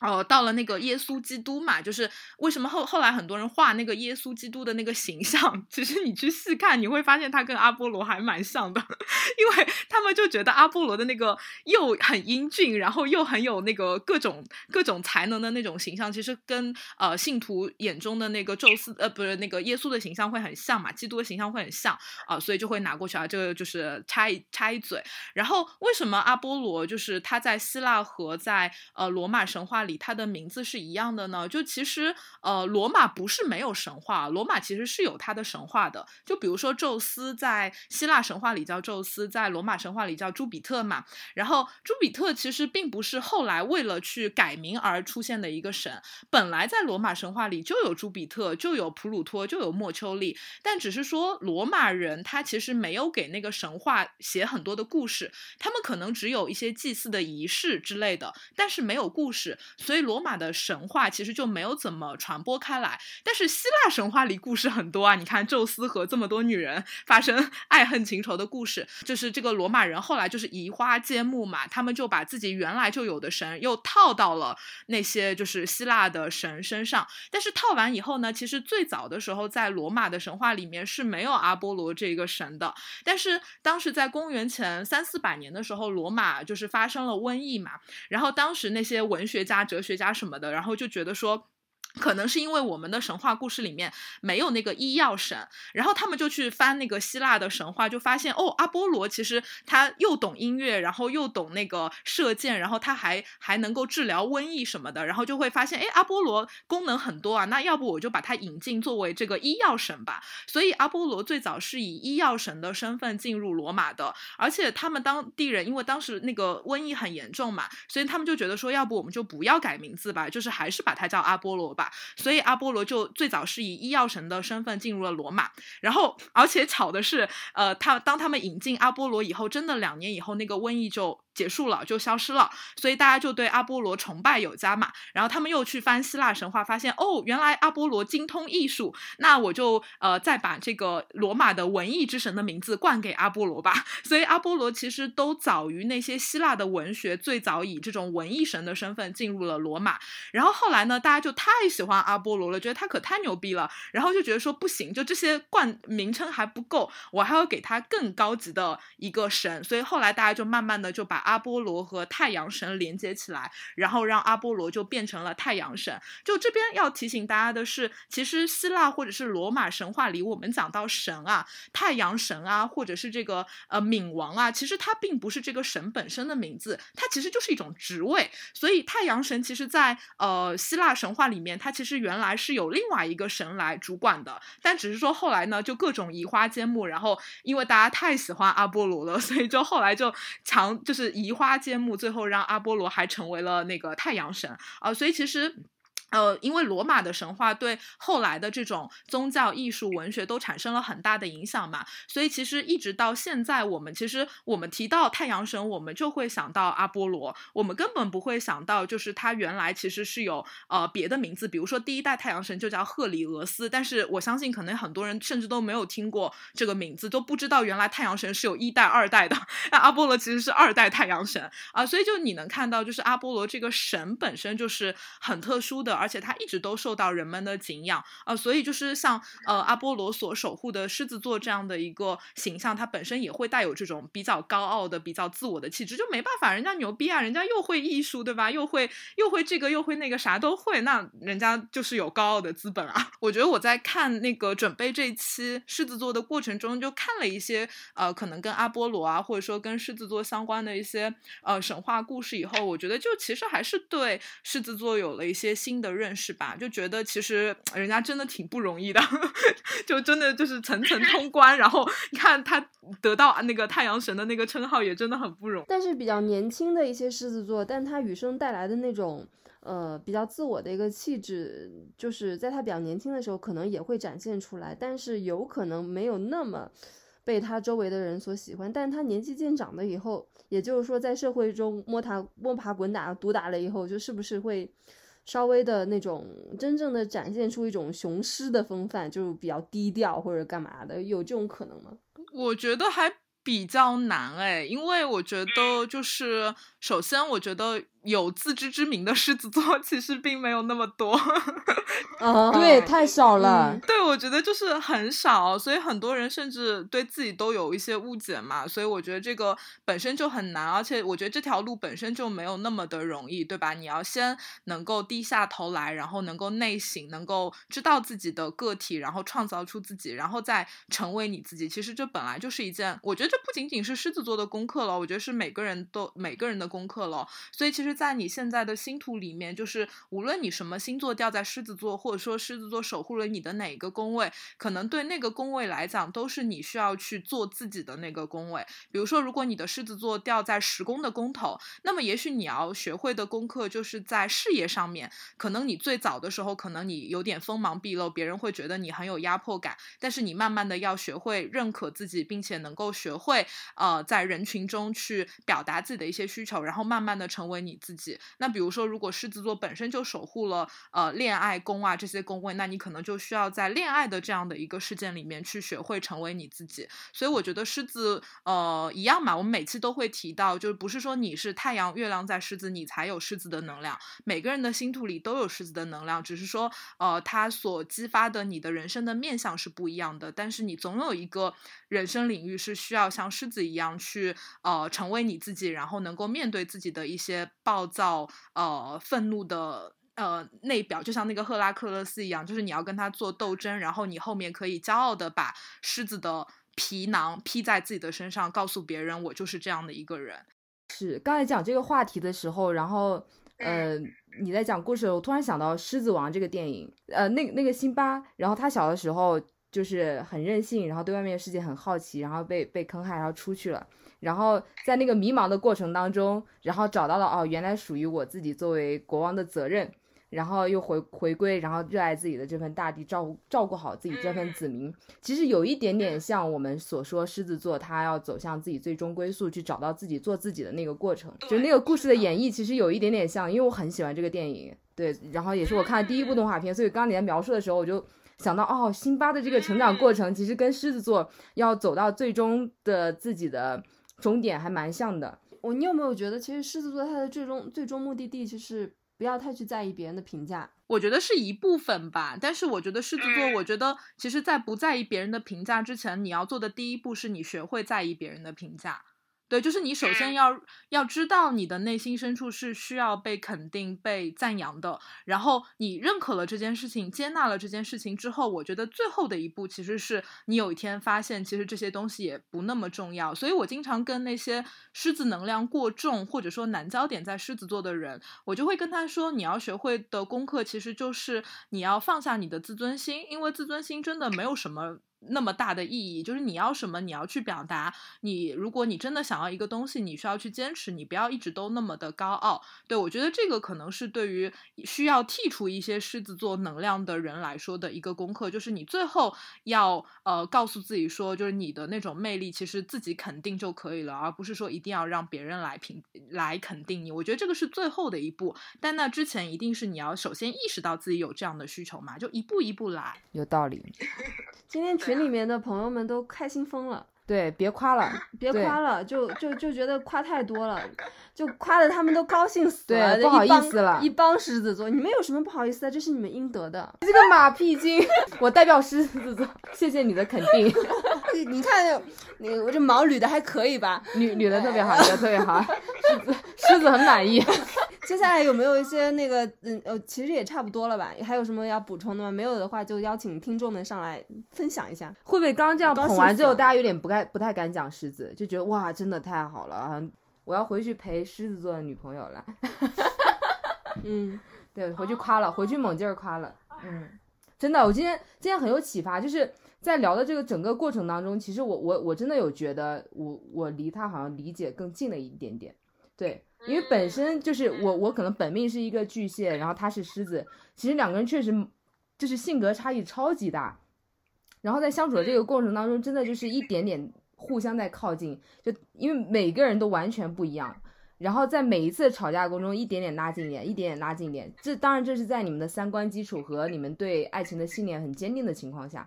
S3: 哦，到了那个耶稣基督嘛，就是为什么后后来很多人画那个耶稣基督的那个形象，其实你去细看，你会发现他跟阿波罗还蛮像的，因为他们就觉得阿波罗的那个又很英俊，然后又很有那个各种各种才能的那种形象，其实跟呃信徒眼中的那个宙斯呃不是那个耶稣的形象会很像嘛，基督的形象会很像啊、所以就会拿过去啊，这个就是插一插一嘴。然后为什么阿波罗就是他在希腊和在呃罗马神话里他的名字是一样的呢？就其实呃罗马不是没有神话，罗马其实是有它的神话的。就比如说宙斯在希腊神话里叫宙斯，在罗马神话里叫朱比特嘛。然后朱比特其实并不是后来为了去改名而出现的一个神，本来在罗马神话里就有朱比特，就有普鲁托，就有莫丘利，但只是说罗马人他其实没有给那个神话写很多的故事，他们可能只有一些祭祀的仪式之类的，但是没有故事，所以罗马的神话其实就没有怎么传播开来。但是希腊神话里故事很多啊，你看宙斯和这么多女人发生 爱恨情仇的故事，就是这个罗马人后来就是移花接木嘛，他们就把自己原来就有的神又套到了那些就是希腊的神身上。但是套完以后呢，其实最早的时候在罗马的神话里面是没有阿波罗这个神的。但是当时在公元前三四百年的时候，罗马就是发生了瘟疫嘛，然后当时那些文学家、哲学家什么的，然后就觉得说。可能是因为我们的神话故事里面没有那个医药神，然后他们就去翻那个希腊的神话，就发现哦，阿波罗其实他又懂音乐，然后又懂那个射箭，然后他还还能够治疗瘟疫什么的，然后就会发现，哎，阿波罗功能很多啊，那要不我就把他引进作为这个医药神吧。所以阿波罗最早是以医药神的身份进入罗马的，而且他们当地人因为当时那个瘟疫很严重嘛，所以他们就觉得说，要不我们就不要改名字吧，就是还是把它叫阿波罗吧。所以阿波罗就最早是以医药神的身份进入了罗马，然后而且巧的是，呃，他当他们引进阿波罗以后，真的两年以后那个瘟疫就。结束了就消失了，所以大家就对阿波罗崇拜有加嘛。然后他们又去翻希腊神话，发现哦，原来阿波罗精通艺术，那我就呃再把这个罗马的文艺之神的名字冠给阿波罗吧。所以阿波罗其实都早于那些希腊的文学，最早以这种文艺神的身份进入了罗马。然后后来呢，大家就太喜欢阿波罗了，觉得他可太牛逼了，然后就觉得说不行，就这些冠名称还不够，我还要给他更高级的一个神。所以后来大家就慢慢的就把阿波罗和太阳神连接起来，然后让阿波罗就变成了太阳神。就这边要提醒大家的是，其实希腊或者是罗马神话里，我们讲到神啊，太阳神啊，或者是这个呃冥王啊，其实它并不是这个神本身的名字，它其实就是一种职位。所以太阳神其实，在呃希腊神话里面，它其实原来是有另外一个神来主管的，但只是说后来呢，就各种移花接木，然后因为大家太喜欢阿波罗了，所以就后来就强就是。移花接木，最后让阿波罗还成为了那个太阳神啊，所以其实。呃，因为罗马的神话对后来的这种宗教、艺术、文学都产生了很大的影响嘛，所以其实一直到现在，我们其实我们提到太阳神，我们就会想到阿波罗，我们根本不会想到就是他原来其实是有呃别的名字，比如说第一代太阳神就叫赫里俄斯，但是我相信可能很多人甚至都没有听过这个名字，都不知道原来太阳神是有一代、二代的，那阿波罗其实是二代太阳神啊，所以就你能看到，就是阿波罗这个神本身就是很特殊的。而且他一直都受到人们的敬仰啊，所以就是像呃阿波罗所守护的狮子座这样的一个形象，它本身也会带有这种比较高傲的、比较自我的气质，就没办法，人家牛逼啊，人家又会艺术，对吧？又会又会这个又会那个，啥都会，那人家就是有高傲的资本啊。我觉得我在看那个准备这期狮子座的过程中，就看了一些呃可能跟阿波罗啊，或者说跟狮子座相关的一些呃神话故事以后，我觉得就其实还是对狮子座有了一些新的。认识吧，就觉得其实人家真的挺不容易的，就真的就是层层通关，然后你看他得到那个太阳神的那个称号也真的很不容易。
S1: 但是比较年轻的一些狮子座，但他与生带来的那种呃比较自我的一个气质，就是在他比较年轻的时候可能也会展现出来，但是有可能没有那么被他周围的人所喜欢。但是他年纪渐长了以后，也就是说在社会中摸爬摸爬滚打毒打了以后，就是不是会。稍微的那种真正的展现出一种雄狮的风范，就比较低调或者干嘛的，有这种可能吗？
S3: 我觉得还比较难哎，因为我觉得就是首先，我觉得。有自知之明的狮子座 其实并没有那么多，
S4: 对，太少了。
S3: 对，我觉得就是很少，所以很多人甚至对自己都有一些误解嘛。所以我觉得这个本身就很难，而且我觉得这条路本身就没有那么的容易，对吧？你要先能够低下头来，然后能够内省，能够知道自己的个体，然后创造出自己，然后再成为你自己。其实这本来就是一件，我觉得这不仅仅是狮子座的功课了，我觉得是每个人都每个人的功课了。所以其实。在你现在的星图里面，就是无论你什么星座掉在狮子座，或者说狮子座守护了你的哪一个宫位，可能对那个宫位来讲，都是你需要去做自己的那个宫位。比如说，如果你的狮子座掉在十宫的宫头，那么也许你要学会的功课就是在事业上面，可能你最早的时候，可能你有点锋芒毕露，别人会觉得你很有压迫感，但是你慢慢的要学会认可自己，并且能够学会呃在人群中去表达自己的一些需求，然后慢慢的成为你。自己。那比如说，如果狮子座本身就守护了呃恋爱宫啊这些宫位，那你可能就需要在恋爱的这样的一个事件里面去学会成为你自己。所以我觉得狮子呃一样嘛，我们每期都会提到，就是不是说你是太阳月亮在狮子，你才有狮子的能量。每个人的星图里都有狮子的能量，只是说呃它所激发的你的人生的面相是不一样的。但是你总有一个人生领域是需要像狮子一样去呃成为你自己，然后能够面对自己的一些暴躁呃愤怒的。呃，内表就像那个赫拉克勒斯一样，就是你要跟他做斗争，然后你后面可以骄傲的把狮子的皮囊披在自己的身上，告诉别人我就是这样的一个人。
S4: 是刚才讲这个话题的时候，然后呃你在讲故事，我突然想到《狮子王》这个电影，呃，那那个辛巴，然后他小的时候就是很任性，然后对外面的世界很好奇，然后被被坑害，然后出去了，然后在那个迷茫的过程当中，然后找到了哦，原来属于我自己作为国王的责任。然后又回回归，然后热爱自己的这份大地，照顾照顾好自己这份子民。其实有一点点像我们所说狮子座，他要走向自己最终归宿，去找到自己做自己的那个过程。就那个故事的演绎，其实有一点点像，因为我很喜欢这个电影，对，然后也是我看的第一部动画片，所以刚刚你在描述的时候，我就想到，哦，辛巴的这个成长过程，其实跟狮子座要走到最终的自己的终点还蛮像的。
S1: 我你有没有觉得，其实狮子座它的最终最终目的地，就是。不要太去在意别人的评价，
S3: 我觉得是一部分吧。但是我觉得狮子座，我觉得其实，在不在意别人的评价之前，你要做的第一步是你学会在意别人的评价。对，就是你首先要要知道你的内心深处是需要被肯定、被赞扬的。然后你认可了这件事情，接纳了这件事情之后，我觉得最后的一步其实是你有一天发现，其实这些东西也不那么重要。所以我经常跟那些狮子能量过重，或者说难焦点在狮子座的人，我就会跟他说，你要学会的功课其实就是你要放下你的自尊心，因为自尊心真的没有什么。那么大的意义，就是你要什么，你要去表达。你如果你真的想要一个东西，你需要去坚持，你不要一直都那么的高傲。对我觉得这个可能是对于需要剔除一些狮子座能量的人来说的一个功课，就是你最后要呃告诉自己说，就是你的那种魅力其实自己肯定就可以了，而不是说一定要让别人来评来肯定你。我觉得这个是最后的一步，但那之前一定是你要首先意识到自己有这样的需求嘛，就一步一步来。
S4: 有道理。
S1: 今天群里面的朋友们都开心疯了。
S4: 对，别夸了，
S1: 别夸了，就就就觉得夸太多了，就夸的他们都高兴死
S4: 了。对，不好意思了，
S1: 一帮狮子座，你们有什么不好意思的？这是你们应得的。
S4: 这个马屁精，我代表狮子座，谢谢你的肯定。
S1: 你看，你我这毛捋的还可以吧？
S4: 捋捋的特别好，捋的特别好，狮子狮子很满意。
S1: 接下来有没有一些那个，嗯呃，其实也差不多了吧？还有什么要补充的吗？没有的话，就邀请听众们上来分享一下。
S4: 会不会刚刚这样捧完之后，大家有点不该不太敢讲狮子，就觉得哇，真的太好了啊！我要回去陪狮子座的女朋友了。嗯，对，回去夸了，回去猛劲儿夸了。嗯，真的，我今天今天很有启发，就是在聊的这个整个过程当中，其实我我我真的有觉得，我我离他好像理解更近了一点点。对。因为本身就是我，我可能本命是一个巨蟹，然后他是狮子，其实两个人确实就是性格差异超级大，然后在相处的这个过程当中，真的就是一点点互相在靠近，就因为每个人都完全不一样，然后在每一次吵架过程中一点点拉近一点，一点点拉近一点，这当然这是在你们的三观基础和你们对爱情的信念很坚定的情况下，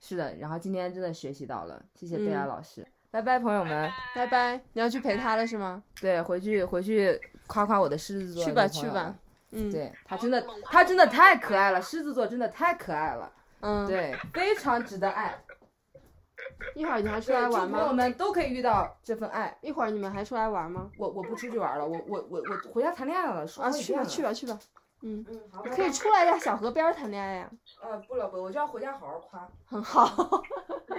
S4: 是的，然后今天真的学习到了，谢谢贝拉老师。拜拜，朋友们，
S1: 拜拜！你要去陪他了是吗？
S4: 对，回去回去夸夸我的狮子座。
S1: 去吧去吧，
S4: 嗯，对他真的他真的太可爱了，狮子座真的太可爱了，嗯，对，非常值得爱。
S1: 一会儿你还出来玩吗？
S4: 朋友们都可以遇到这份爱。
S1: 一会儿你们还出来玩吗？
S4: 我我不出去玩了，我我我我回家谈恋爱了。啊，
S1: 去吧去吧去吧。
S4: 嗯嗯，好，
S1: 可以出来在小河边谈恋爱呀。
S4: 呃，不了不，我就要回家好好夸。
S1: 很好。
S5: 好 的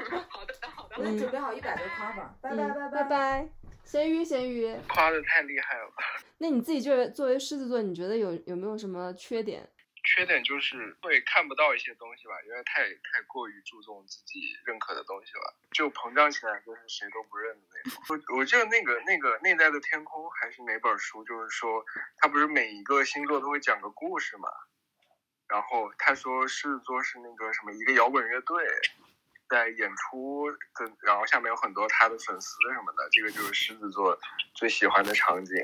S5: 好的。
S4: 我准备好一百个夸吧。拜拜拜
S1: 拜拜。咸鱼咸鱼。
S6: 夸的太厉害了。
S1: 那你自己就作为狮子座，你觉得有有没有什么缺点？
S6: 缺点就是会看不到一些东西吧，因为太太过于注重自己认可的东西了，就膨胀起来就是谁都不认的那种。我我记得那个那个内在的天空还是哪本书，就是说他不是每一个星座都会讲个故事嘛，然后他说狮子座是那个什么一个摇滚乐队，在演出的，然后下面有很多他的粉丝什么的，这个就是狮子座最喜欢的场景。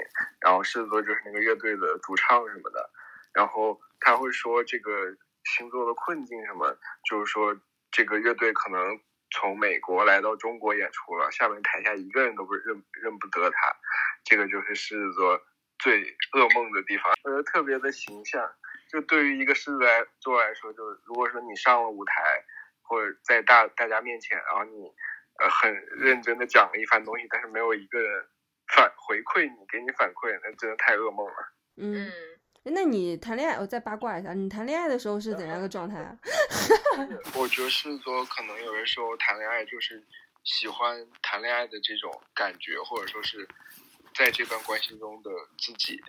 S6: 然后狮子座就是那个乐队的主唱什么的，然后他会说这个星座的困境什么，就是说这个乐队可能从美国来到中国演出了，下面台下一个人都不认认不得他，这个就是狮子座最噩梦的地方，我觉得特别的形象。就对于一个狮子来座来说，就是如果说你上了舞台，或者在大大家面前，然后你呃很认真的讲了一番东西，但是没有一个人反回馈你，给你反馈，那真的太噩梦了。
S1: 嗯，那你谈恋爱，我再八卦一下，你谈恋爱的时候是怎样个状态啊？
S6: 我觉得狮子座可能有的时候谈恋爱就是喜欢谈恋爱的这种感觉，或者说是在这段关系中的自己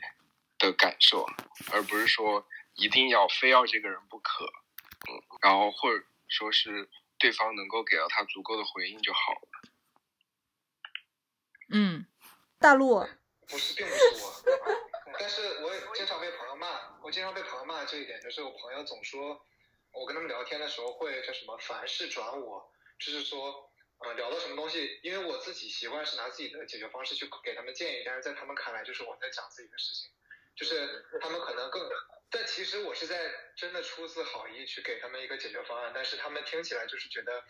S6: 的感受，而不是说。一定要非要这个人不可，嗯，然后或者说是对方能够给到他足够的回应就好了。
S3: 嗯，
S1: 大陆
S7: 不是，并不是我，但是我也经常被朋友骂，我经常被朋友骂这一点，就是我朋友总说，我跟他们聊天的时候会叫什么凡事转我，就是说，呃，聊到什么东西，因为我自己习惯是拿自己的解决方式去给他们建议，但是在他们看来就是我在讲自己的事情，就是他们可能更。但其实我是在真的出自好意去给他们一个解决方案，但是他们听起来就是觉得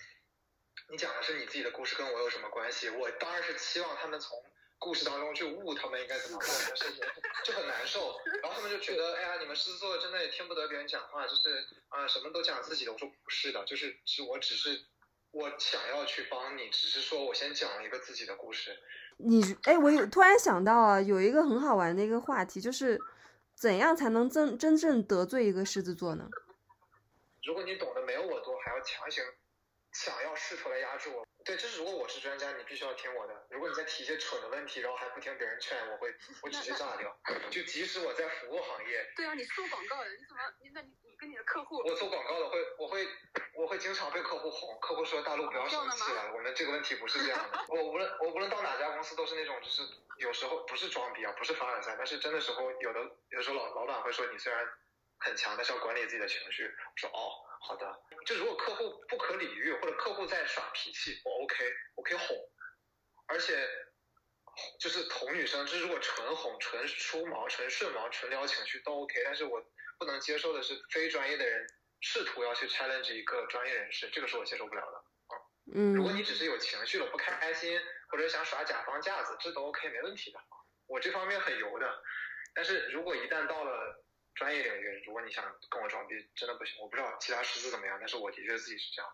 S7: 你讲的是你自己的故事，跟我有什么关系？我当然是期望他们从故事当中去悟他们应该怎么做，事情就很难受。然后他们就觉得，哎呀，你们狮子座真的也听不得别人讲话，就是啊，什么都讲自己的。我说不是的，就是是我只是我想要去帮你，只是说我先讲了一个自己的故事。
S1: 你哎，我有突然想到啊，有一个很好玩的一个话题，就是。怎样才能真真正得罪一个狮子座呢？
S7: 如果你懂得没有我多，还要强行想要试图来压制我，对，就是如果我是专家，你必须要听我的。如果你在提一些蠢的问题，然后还不听别人劝，我会 我直接炸掉。就即使我在服务行业，
S5: 对啊，你做广告的，你怎么你那你你跟你的客户？
S7: 我做广告的会我会我会经常被客户哄，客户说大陆不要生气了，我们这个问题不是这样的。我无论我无论到哪家公司都是那种就是。有时候不是装逼啊，不是凡尔赛，但是真的时候，有的有的时候老老板会说你虽然很强，但是要管理自己的情绪。我说哦，好的。就如果客户不可理喻，或者客户在耍脾气，我 OK，我可以哄。而且就是哄女生，就是如果纯哄、纯出毛、纯顺毛、纯聊情绪都 OK。但是我不能接受的是非专业的人试图要去 challenge 一个专业人士，这个是我接受不了的。
S1: 嗯，
S7: 如果你只是有情绪了，不开心。或者想耍甲方架子，这都 OK，没问题的。我这方面很油的，但是如果一旦到了专业领域，如果你想跟我装逼，真的不行。我不知道其他师资怎么样，但是我的确自己是这样。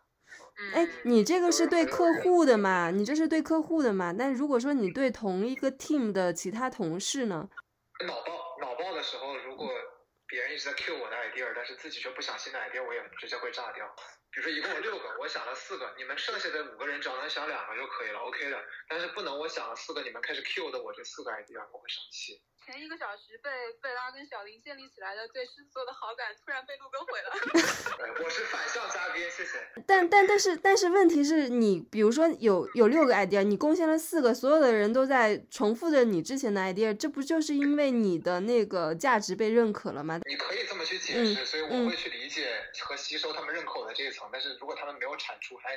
S1: 哎，你这个是对客户的嘛？你这是对客户的嘛？但如果说你对同一个 team 的其他同事呢？
S7: 脑爆脑爆的时候，如果别人一直在 Q 我的 idea，但是自己却不想新的 idea，我也直接会炸掉。比如说一共有六个，我想了四个，你们剩下的五个人只要能想两个就可以了，OK 的。但是不能我想了四个，你们开始 Q 的我这四个 idea，我会生气。
S5: 前一个小时被贝拉跟小林建立起来的对狮子座的好感，突然被陆哥毁了。
S7: 我是反向嘉宾，谢谢。
S1: 但但但是但是问题是你，比如说有有六个 idea，你贡献了四个，所有的人都在重复着你之前的 idea，这不就是因为你的那个价值被认可了吗？
S7: 你可以这么去解释，所以我会去理解和吸收他们认可我的这一层。但是如果他们没有产出，还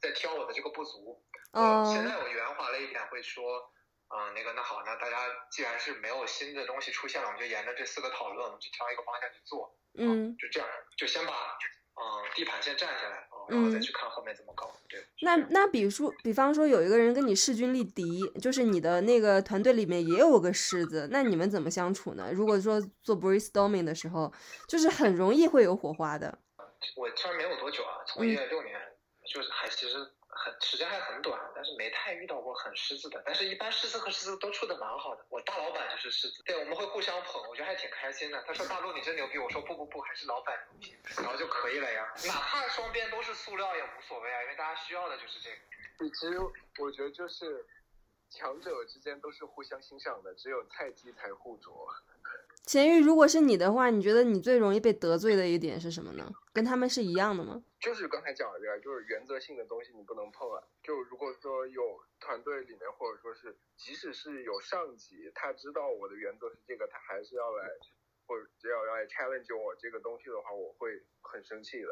S7: 在挑我的这个不足，
S1: 哦，
S7: 现在我圆滑了一点，会说。嗯，那个，那好，那大家既然是没有新的东西出现了，我们就沿着这四个讨论，我们去挑一个方向去做。
S1: 嗯，
S7: 就这样，就先把嗯地盘先占下来，然后再去看后面怎么搞。对。
S1: 那那比如说，比方说有一个人跟你势均力敌，就是你的那个团队里面也有个狮子，那你们怎么相处呢？如果说做 brainstorming 的时候，就是很容易会有火花的。
S7: 我虽然没有多久啊，从业六年，就是还其实。很时间还很短，但是没太遇到过很狮子的，但是一般狮子和狮子都处的蛮好的。我大老板就是狮子，对，我们会互相捧，我觉得还挺开心的。他说大陆你真牛逼，我说不不不，还是老板牛逼，然后就可以了呀。哪怕双边都是塑料也无所谓啊，因为大家需要的就是这个。
S6: 其实我觉得就是强者之间都是互相欣赏的，只有菜鸡才互啄。
S1: 咸鱼，如果是你的话，你觉得你最容易被得罪的一点是什么呢？跟他们是一样的吗？
S6: 就是刚才讲的这个，就是原则性的东西你不能碰啊。就如果说有团队里面，或者说是即使是有上级，他知道我的原则是这个，他还是要来，或者只要要来 challenge 我这个东西的话，我会很生气的。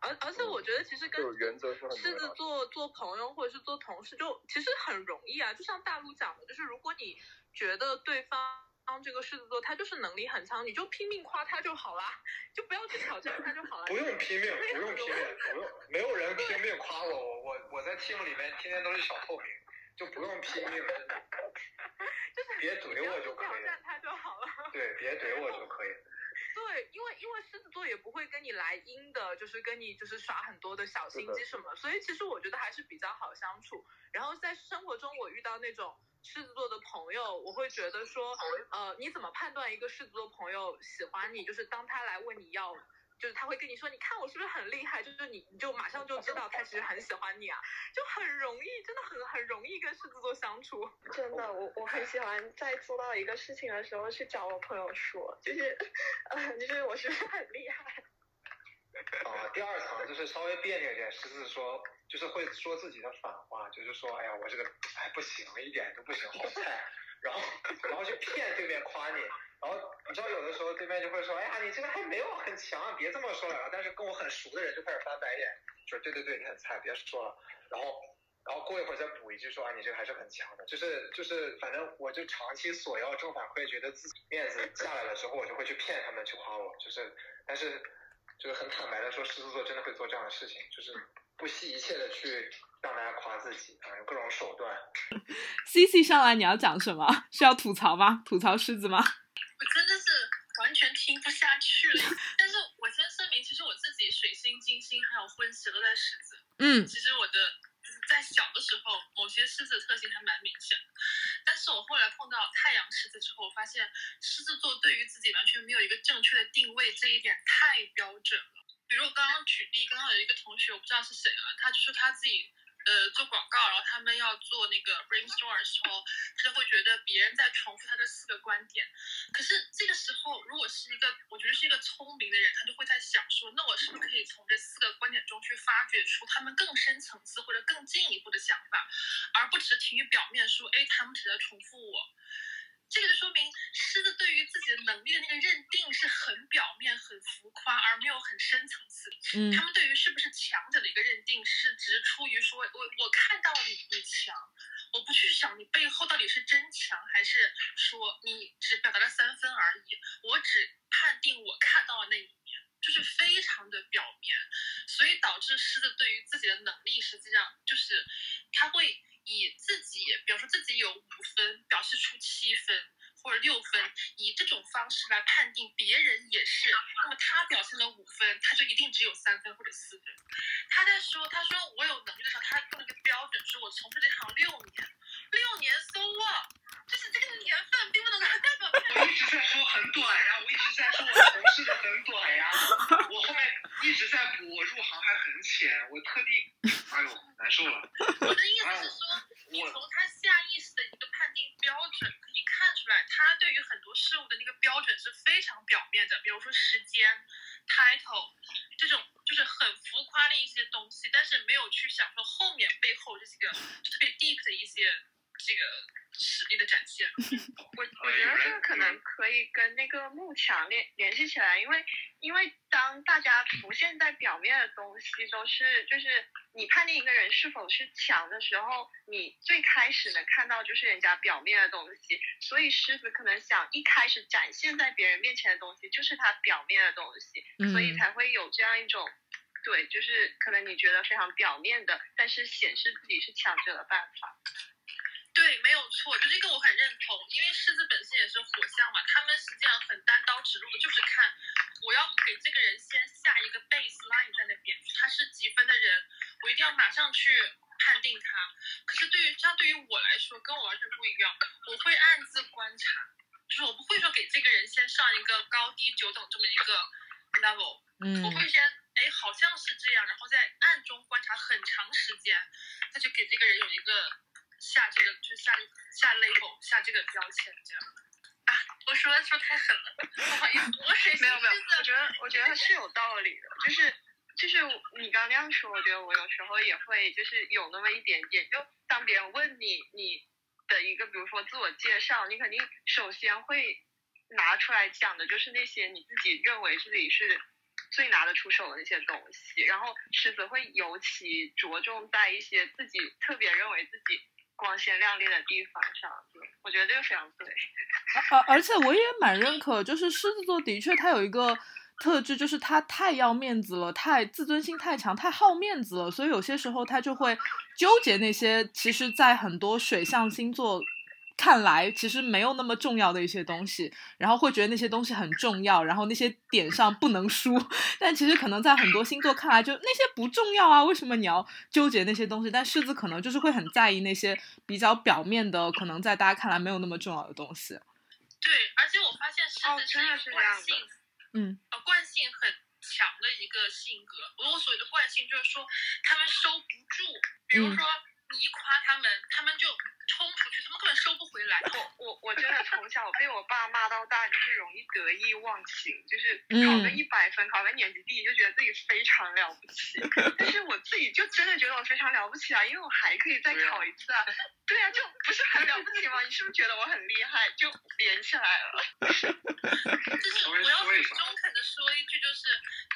S2: 而而且我觉得其实跟
S6: 就原则是很
S2: 狮子座做朋友或者是做同事，就其实很容易啊。就像大陆讲的，就是如果你觉得对方这个狮子座他就是能力很强，你就拼命夸他就好啦，就不要去挑战他就好了。
S7: 不用拼命，不用拼命，不用，没有人拼命夸我，我我我在 team 里面天天都是小透明，就不用拼命，真的，
S2: 就是
S7: 别怼我就可以了
S2: 挑战他就好了。
S7: 对，别怼我就可以。
S2: 对，因为因为狮子座也不会跟你来阴的，就是跟你就是耍很多的小心机什么，所以其实我觉得还是比较好相处。然后在生活中，我遇到那种狮子座的朋友，我会觉得说，呃，你怎么判断一个狮子座朋友喜欢你？就是当他来问你要。就是他会跟你说，你看我是不是很厉害？就是你，你就马上就知道他其实很喜欢你啊，就很容易，真的很很容易跟狮子座相处。
S8: 真的，我我很喜欢在做到一个事情的时候去找我朋友说，就是，呃，就是我是不是很厉害？
S7: 啊，第二层就是稍微别扭一点，狮子说就是会说自己的反话，就是说，哎呀，我这个哎不行，一点都不行，好菜，然后然后就骗对面夸你，然后你知道有的时候对面就会说，哎呀，你这个还没有很强，别这么说了，但是跟我很熟的人就开始翻白眼，说对对对，你很菜，别说了，然后。然后过一会儿再补一句说啊，你这个还是很强的，就是就是，反正我就长期索要正反馈，觉得自己面子下来了之后，我就会去骗他们去夸我，就是，但是就是很坦白的说，狮子座真的会做这样的事情，就是不惜一切的去让大家夸自己啊，有各种手段。
S3: C C 上来你要讲什么？是要吐槽吗？吐槽狮子吗？
S9: 我真的是完全听不下去了。但是我先声明，其实我自己水星、金星还有婚期都在狮子。
S3: 嗯
S9: 其实我的就是在小的时候，某些狮子的特性还蛮明显的。但是我后来碰到太阳狮子之后，我发现狮子座对于自己完全没有一个正确的定位，这一点太标准了。比如我刚刚举例，刚刚有一个同学，我不知道是谁啊，他就说他自己呃做广告，然后他们要做那个 brainstorm 的时候，他就会觉得别人在重复他的四个观点。可是这个时候，如果是一个我觉得是一个聪明的人，他就会在想说，那我是不是可以从这四个观点中去发掘出他们更深层次或者更进一步的想法，而不只停于表面说，哎，他们只在重复我。这个就说明狮子对于自己的能力的那个认定是很表面、很浮夸，而没有很深层次。
S3: 嗯
S9: 他们对于是不是强者的一个认定是只是出于说，我我看到你你强，我不去想你背后到底是真强还是说你只表达了三分而已，我只判定我看到了那一面，就是非常的表面，所以导致狮子对于自己的能力实际上就是他会以自己，比如说自己有五分，表示出七分。或者六分，以这种方式来判定别人也是，那么他表现了五分，他就一定只有三分或者四分。他在说，他说我有能力的时候，他用了一个标准，说我从事这行六年，六年 so what？就是这个年份并不能够代表
S7: 我一直在说很短呀，我一直在说我从事的很短呀，我后面一直在补，我入行还很浅，我特地，哎呦，难受了。
S9: 我的意思是说，你从他下意识的一个判定标准可以看出来，他对于很多事物的那个标准是非常表面的，比如说时间、title 这种就是很浮夸的一些东西，但是没有去想说后面背后这些个特别 deep 的一些这个实力的展现。
S8: 我我觉得这个可能可以跟那个幕墙联联系起来，因为因为当大家浮现在表面的东西都是就是你判定一个人是否是强的时候，你最开始能看到就是人家表面的东西，所以狮子可能想一开始展现在别人面前的东西就是他表面的东西，所以
S3: 嗯
S8: 才会有这样一种。对，就是可能你觉得非常表面的，但是显示自己是强者的办法。
S9: 对，没有错，就这个我很认同，因为狮子本身也是火象嘛，他们实际上很单刀直入的，就是看我要给这个人先下一个 baseline 在那边，他是几分的人，我一定要马上去判定他。可是对于相对于我来说，跟我完全不一样，我会暗自观察，就是我不会说给这个人先上一个高低九等这么一个 level，我会
S3: 嗯
S9: 先哎好像是这样，然后在暗中观察很长时间，他就给这个人有一个下这个就是下下 label 下这个标签这样。啊，我说说太狠了，不好意思，我水星
S8: 没有没有我觉得我觉得是有道理的，就是就是你刚那样说，我觉得我有时候也会就是有那么一点点，就当别人问你你的一个比如说自我介绍，你肯定首先会拿出来讲的就是那些你自己认为自己是最拿得出手的那些东西，然后狮子会尤其着重在一些自己特别认为自己光鲜亮丽的地方上，我觉得这个非常对。
S3: 而而且我也蛮认可，就是狮子座的确他有一个特质，就是他太要面子了，太自尊心太强，太好面子了，所以有些时候他就会纠结那些其实，在很多水象星座。看来其实没有那么重要的一些东西，然后会觉得那些东西很重要，然后那些点上不能输。但其实可能在很多星座看来，就那些不重要啊，为什么你要纠结那些东西？但狮子可能就是会很在意那些比较表面的，可能在大家看来没有那么重要的东西。
S9: 对，而且我发现狮子是惯性，
S3: 嗯，
S9: 呃，惯性很强的一个性格。我所谓的惯性就是说，他们收不住，比如说你一夸他们，他们就。冲出去，他们根本收不回来。
S8: 我我我真的从小被我爸骂到大，就是容易得意忘形，就是考个一百分，考个年级第一，就觉得自己非常了不起。但是我自己就真的觉得我非常了不起啊，因为我还可以再考一次啊。对啊，就不是很了不起吗？你是不是觉得我很厉害？就连起来了。
S9: 就是我要很中肯的说一句，就是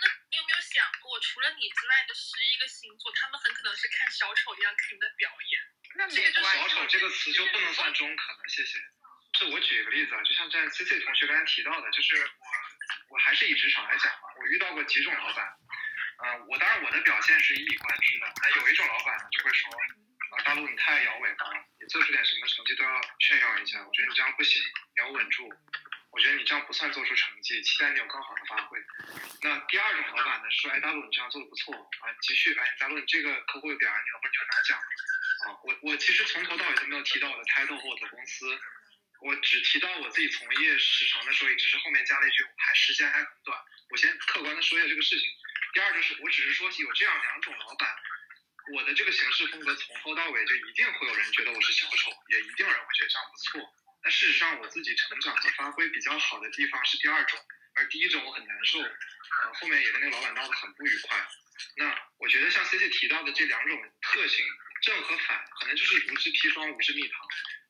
S9: 那你有没有想过，除了你之外的十一个星座，他们很可能是看小丑一样看你的表演。
S8: 那
S9: 这个
S7: 小丑这个词就不能算中肯了，谢谢。就我举一个例子啊，就像在 C C 同学刚才提到的，就是我我还是以职场来讲嘛，我遇到过几种老板，嗯，我当然我的表现是一以贯之的，那有一种老板呢就会说，啊大陆你太摇尾巴了，你做出点什么成绩都要炫耀一下，我觉得你这样不行，你要稳住，我觉得你这样不算做出成绩，期待你有更好的发挥。那第二种老板呢说，哎大陆你这样做的不错啊，继续，哎大陆你这个客户表扬你了，或者你有拿奖。啊，我我其实从头到尾都没有提到我的 title 和我的公司，我只提到我自己从业时长的时候，也只是后面加了一句还时间还很短。我先客观的说一下这个事情。第二就是，我只是说有这样两种老板，我的这个行事风格从头到尾就一定会有人觉得我是小丑，也一定有人会觉得这样不错。但事实上，我自己成长和发挥比较好的地方是第二种，而第一种我很难受，呃，后面也跟那个老板闹得很不愉快。那我觉得像 C C 提到的这两种特性。正和反可能就是如之砒霜，无之蜜糖。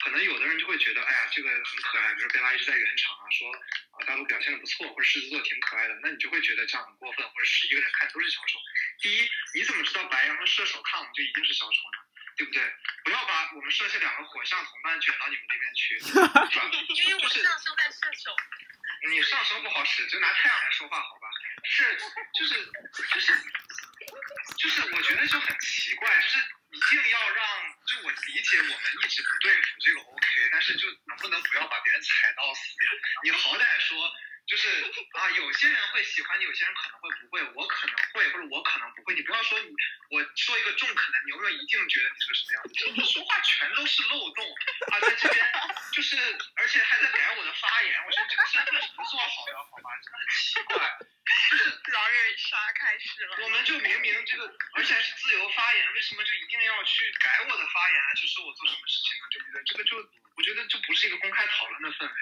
S7: 可能有的人就会觉得，哎呀，这个很可爱，比如贝拉一直在圆场啊，说啊大陆表现的不错，或者狮子座挺可爱的，那你就会觉得这样很过分，或者十一个人看都是小丑。第一，你怎么知道白羊和射手看我们就一定是小丑呢？对不对？不要把我们设下两个火象同伴卷到你们那边去，是吧？
S9: 因为我上升在射手。
S7: 你上升不好使，就拿太阳来说话，好吧？是，就是，就是，就是，我觉得就很奇怪，就是。一定要让，就我理解，我们一直不对付这个 OK，但是就能不能不要把别人踩到死？你好歹说，就是啊，有些人会喜欢你，有些人可能会不会，我可能会，或者我可能不会。你不要说你，我说一个中肯的，你有没有一定觉得你是个什么样子？说话全都是漏洞啊，在这边就是，而且还在改我的发言，我觉得这个身份是不做好的，好吧？真的很奇怪。
S8: 就是 狼人杀开始了，
S7: 我们就明明这个，而且还是自由发言，为什么就一定要去改我的发言，去说我做什么事情呢？对不对？这个就我觉得就不是一个公开讨论的氛围，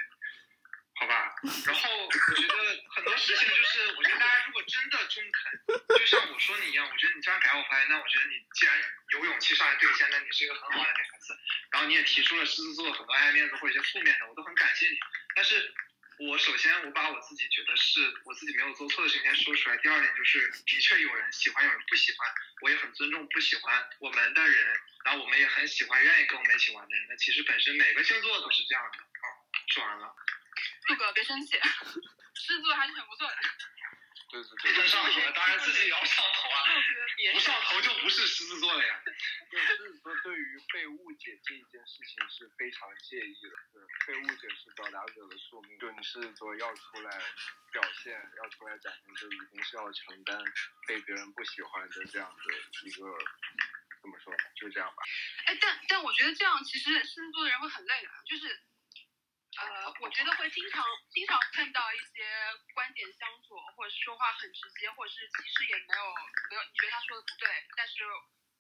S7: 好吧？然后我觉得很多事情就是，我觉得大家如果真的中肯，就像我说你一样，我觉得你这样改我发言，那我觉得你既然有勇气上来兑现，那你是一个很好的女孩子。然后你也提出了狮子座很多爱面子或者一些负面的，我都很感谢你。但是。我首先我把我自己觉得是我自己没有做错的事情先说出来。第二点就是，的确有人喜欢，有人不喜欢，我也很尊重不喜欢我们的人。然后我们也很喜欢愿意跟我们一起玩的人。那其实本身每个星座都是这样的。好，说完了。
S8: 杜哥别生气，狮子座还是很不错的。
S6: 对对对，
S7: 跟上头了，当然自己也要上头啊，不上头就不是狮子座了呀。
S6: 对，狮子座对于被误解这一件事情是非常介意的。对，被误解是表达者的宿命，就你狮子座要出来表现，要出来展现，就一定是要承担被别人不喜欢的这样的一个，怎么说呢？就这样吧。
S8: 哎，但但我觉得这样其实狮子座的人会很累的，就是。呃，我觉得会经常经常碰到一些观点相左，或者是说话很直接，或者是其实也没有没有，你觉得他说的不对，但是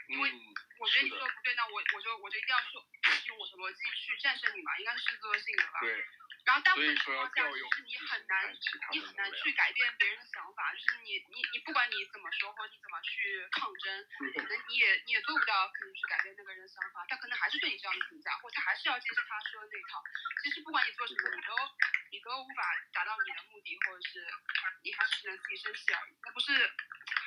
S8: 因为我觉得你说的不对，那我我就我就一定要说用我的逻辑去战胜你嘛，应该是狮子座性格吧？
S6: 对。
S10: 然后大部分情况下，
S6: 调用
S10: 其实你很难，你很难去改变别人的想法，就是你你你不管你怎么说，或者你怎么去抗争，可能你也你也做不到，可能去改变那个人的想法，他可能还是对你这样的评价，或者他还是要坚持他说的那一套。其实不管你做什么，你都你都无法达到你的目的，或者是你还是只能自己生气而已，那不是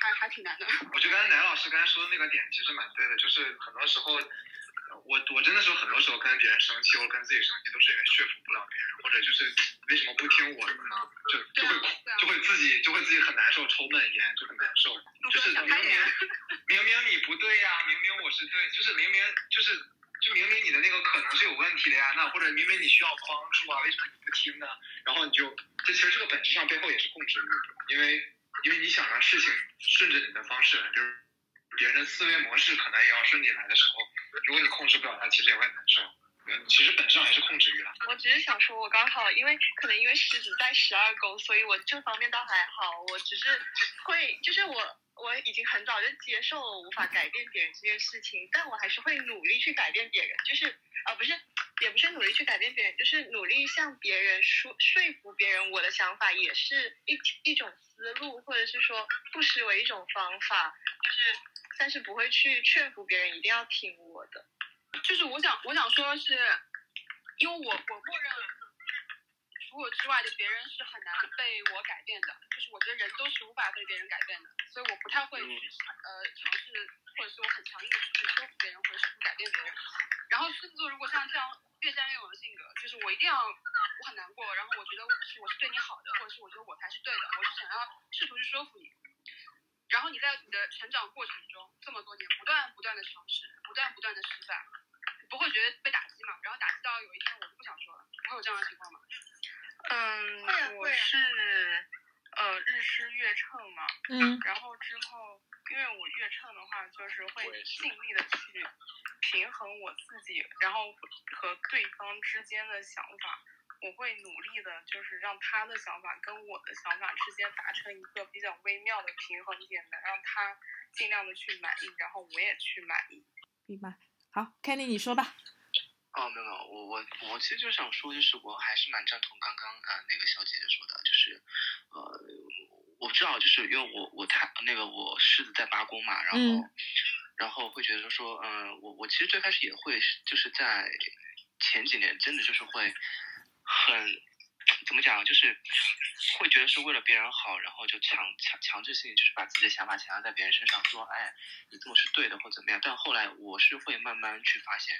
S10: 还还挺难的。
S7: 我觉得刚才南老师刚才说的那个点其实蛮对的，就是很多时候，呃我我真的是很多时候跟别人生气或者跟自己生气，都是因为说服不了别人，或者就是为什么不听我的呢？就就会
S10: 对啊
S7: 就会自己就会自己很难受，抽闷烟就很难受。就是明明明明你不对呀、明明我是对，就是明明就是就明明你的那个可能是有问题的呀，那或者明明你需要帮助啊，为什么你不听呢？然后你就这其实这个本质上背后也是控制欲，因为因为你想让事情顺着你的方式来，就是别人的思维模式可能也要顺你来的时候，如果你控制不了它，其实也会难受。其实本质上还是控制欲啦。
S8: 我只是想说，我刚好因为可能因为狮子在十二宫，所以我这方面倒还好。我只是会，就是我我已经很早就接受了无法改变别人这件事情，但我还是会努力去改变别人，就是啊、不是，也不是努力去改变别人，就是努力向别人说说服别人我的想法，也是一一种思路，或者是说不失为一种方法，就是但是不会去劝服别人一定要听我的。
S10: 就是我想我想说的是，因为我我默认了除我之外的别人是很难被我改变的，就是我觉得人都是无法被别人改变的，所以我不太会去呃尝试，或者是我很强硬的去说服别人，或者是去改变别人。然后狮子座如果像这样越战越勇的性格，就是我一定要我很难过，然后我觉得是我是对你好的，或者是我觉得我才是对的，我就想要试图去说服你。然后你在你的成长过程中这么多年不断不断的尝试，不断不断的失败，你不会觉得被打击嘛？然后打击到有一天我就不想说了，会有这样的情况吗？
S11: 嗯
S8: 会啊，
S11: 我
S8: 会啊
S11: 是呃日狮月秤嘛，
S3: 嗯
S11: 然后之后因为我月秤的话，就是会尽力的去平衡我自己，然后和对方之间的想法。我会努力的，就是让他的想法跟我的想法之间达成一个比较微妙的平衡点，能让他尽量的去满意，然后我也去满意。
S3: 明白。好，Kenny 你说吧。
S12: 哦，没有没有，我我我其实就想说，就是我还是蛮赞同刚刚呃那个小姐姐说的，就是呃我不知道，就是因为我我太那个我狮子在八宫嘛，然后、
S3: 嗯
S12: 然后会觉得说，嗯、我我其实最开始也会就是在前几年真的就是会很怎么讲，就是会觉得是为了别人好，然后就强强强制性就是把自己的想法强加在别人身上，说，哎，你这么是对的或怎么样。但后来我是会慢慢去发现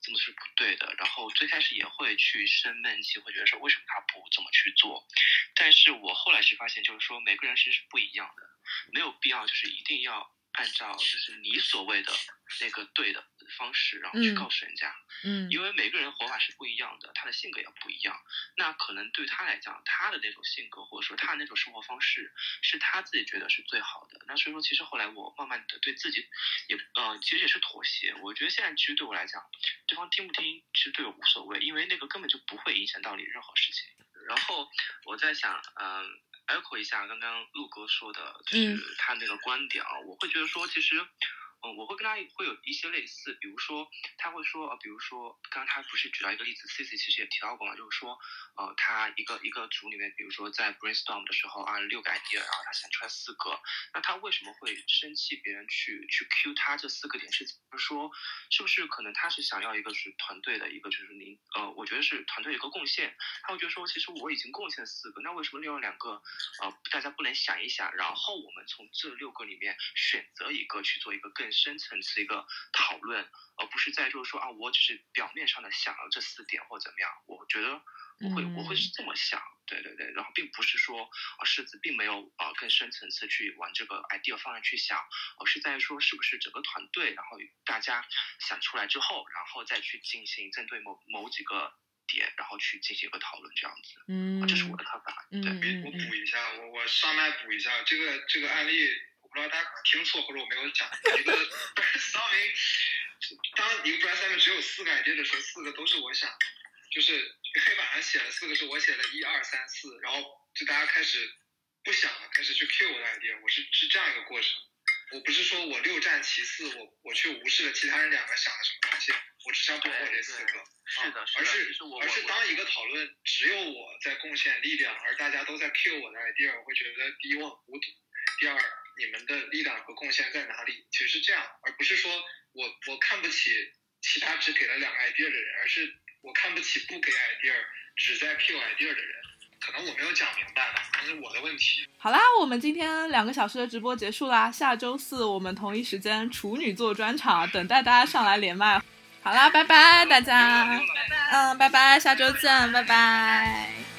S12: 这么是不对的，然后最开始也会去生闷气，会觉得说为什么他不怎么去做。但是我后来是发现，就是说每个人其实是不一样的，没有必要就是一定要按照就是你所谓的那个对的方式，然后去
S3: 嗯
S12: 告诉人家。
S3: 嗯
S12: 因为每个人活法是不一样的，他的性格也不一样。那可能对他来讲，他的那种性格或者说他的那种生活方式，是他自己觉得是最好的。那所以说，其实后来我慢慢的对自己也呃，其实也是妥协。我觉得现在其实对我来讲，对方听不听，其实对我无所谓，因为那个根本就不会影响到你任何事情。然后我在想，嗯、echo 一下刚刚陆哥说的，就是他那个观点啊，我会觉得说，其实。嗯，我会跟他会有一些类似，比如说他会说，呃，比如说刚刚他不是举到一个例子，C C 其实也提到过嘛，就是说，呃，他一个一个组里面，比如说在 brainstorm 的时候啊，六个 idea，然后他想出来四个，那他为什么会生气别人去去 Q 他这四个点？是就是说，是不是可能他是想要一个是团队的一个就是您呃，我觉得是团队一个贡献，他会觉得说，其实我已经贡献四个，那为什么另外两个呃大家不能想一想，然后我们从这六个里面选择一个去做一个更深层次一个讨论，而不是在就是说啊，我只是表面上的想了这四点或怎么样，我觉得我会、我会是这么想，对对对，然后并不是说啊狮子并没有啊更深层次去往这个 idea 方向去想，而是在说是不是整个团队，然后大家想出来之后，然后再去进行针对某某几个点，然后去进行一个讨论这样子，
S3: 嗯
S12: 啊这是我的看法，对。
S7: 我补一下，我我上麦补一下，这个这个案例，我不知道大家可能听错或者我没有讲。一个 brainstorming，当一个 brainstorming 只有四个 idea 的时候，四个都是我想，就是黑板上写了四个是我写的一二三四，然后就大家开始不想了，开始去 cue 我的 idea，我是是这样一个过程。我不是说我六战其四，我我去无视了其他人两个想的什么东西，我只想捕获这四个。
S12: 是的，是
S7: 而，是而是当一个讨论只有我在贡献力量，而大家都在 cue 我的 idea，我会觉得第一我很孤独，第二你们的力量和贡献在哪里？其实是这样，而不是说我我看不起其他只给了两个 idea 的人，而是我看不起不给 idea 只在 Q idea 的人。可能我没有讲明白吧，那是我的问题。
S3: 好啦，我们今天两个小时的直播结束啦，下周四我们同一时间处女座专场，等待大家上来连麦。好啦，拜拜大家，嗯，拜拜，下周见，拜拜。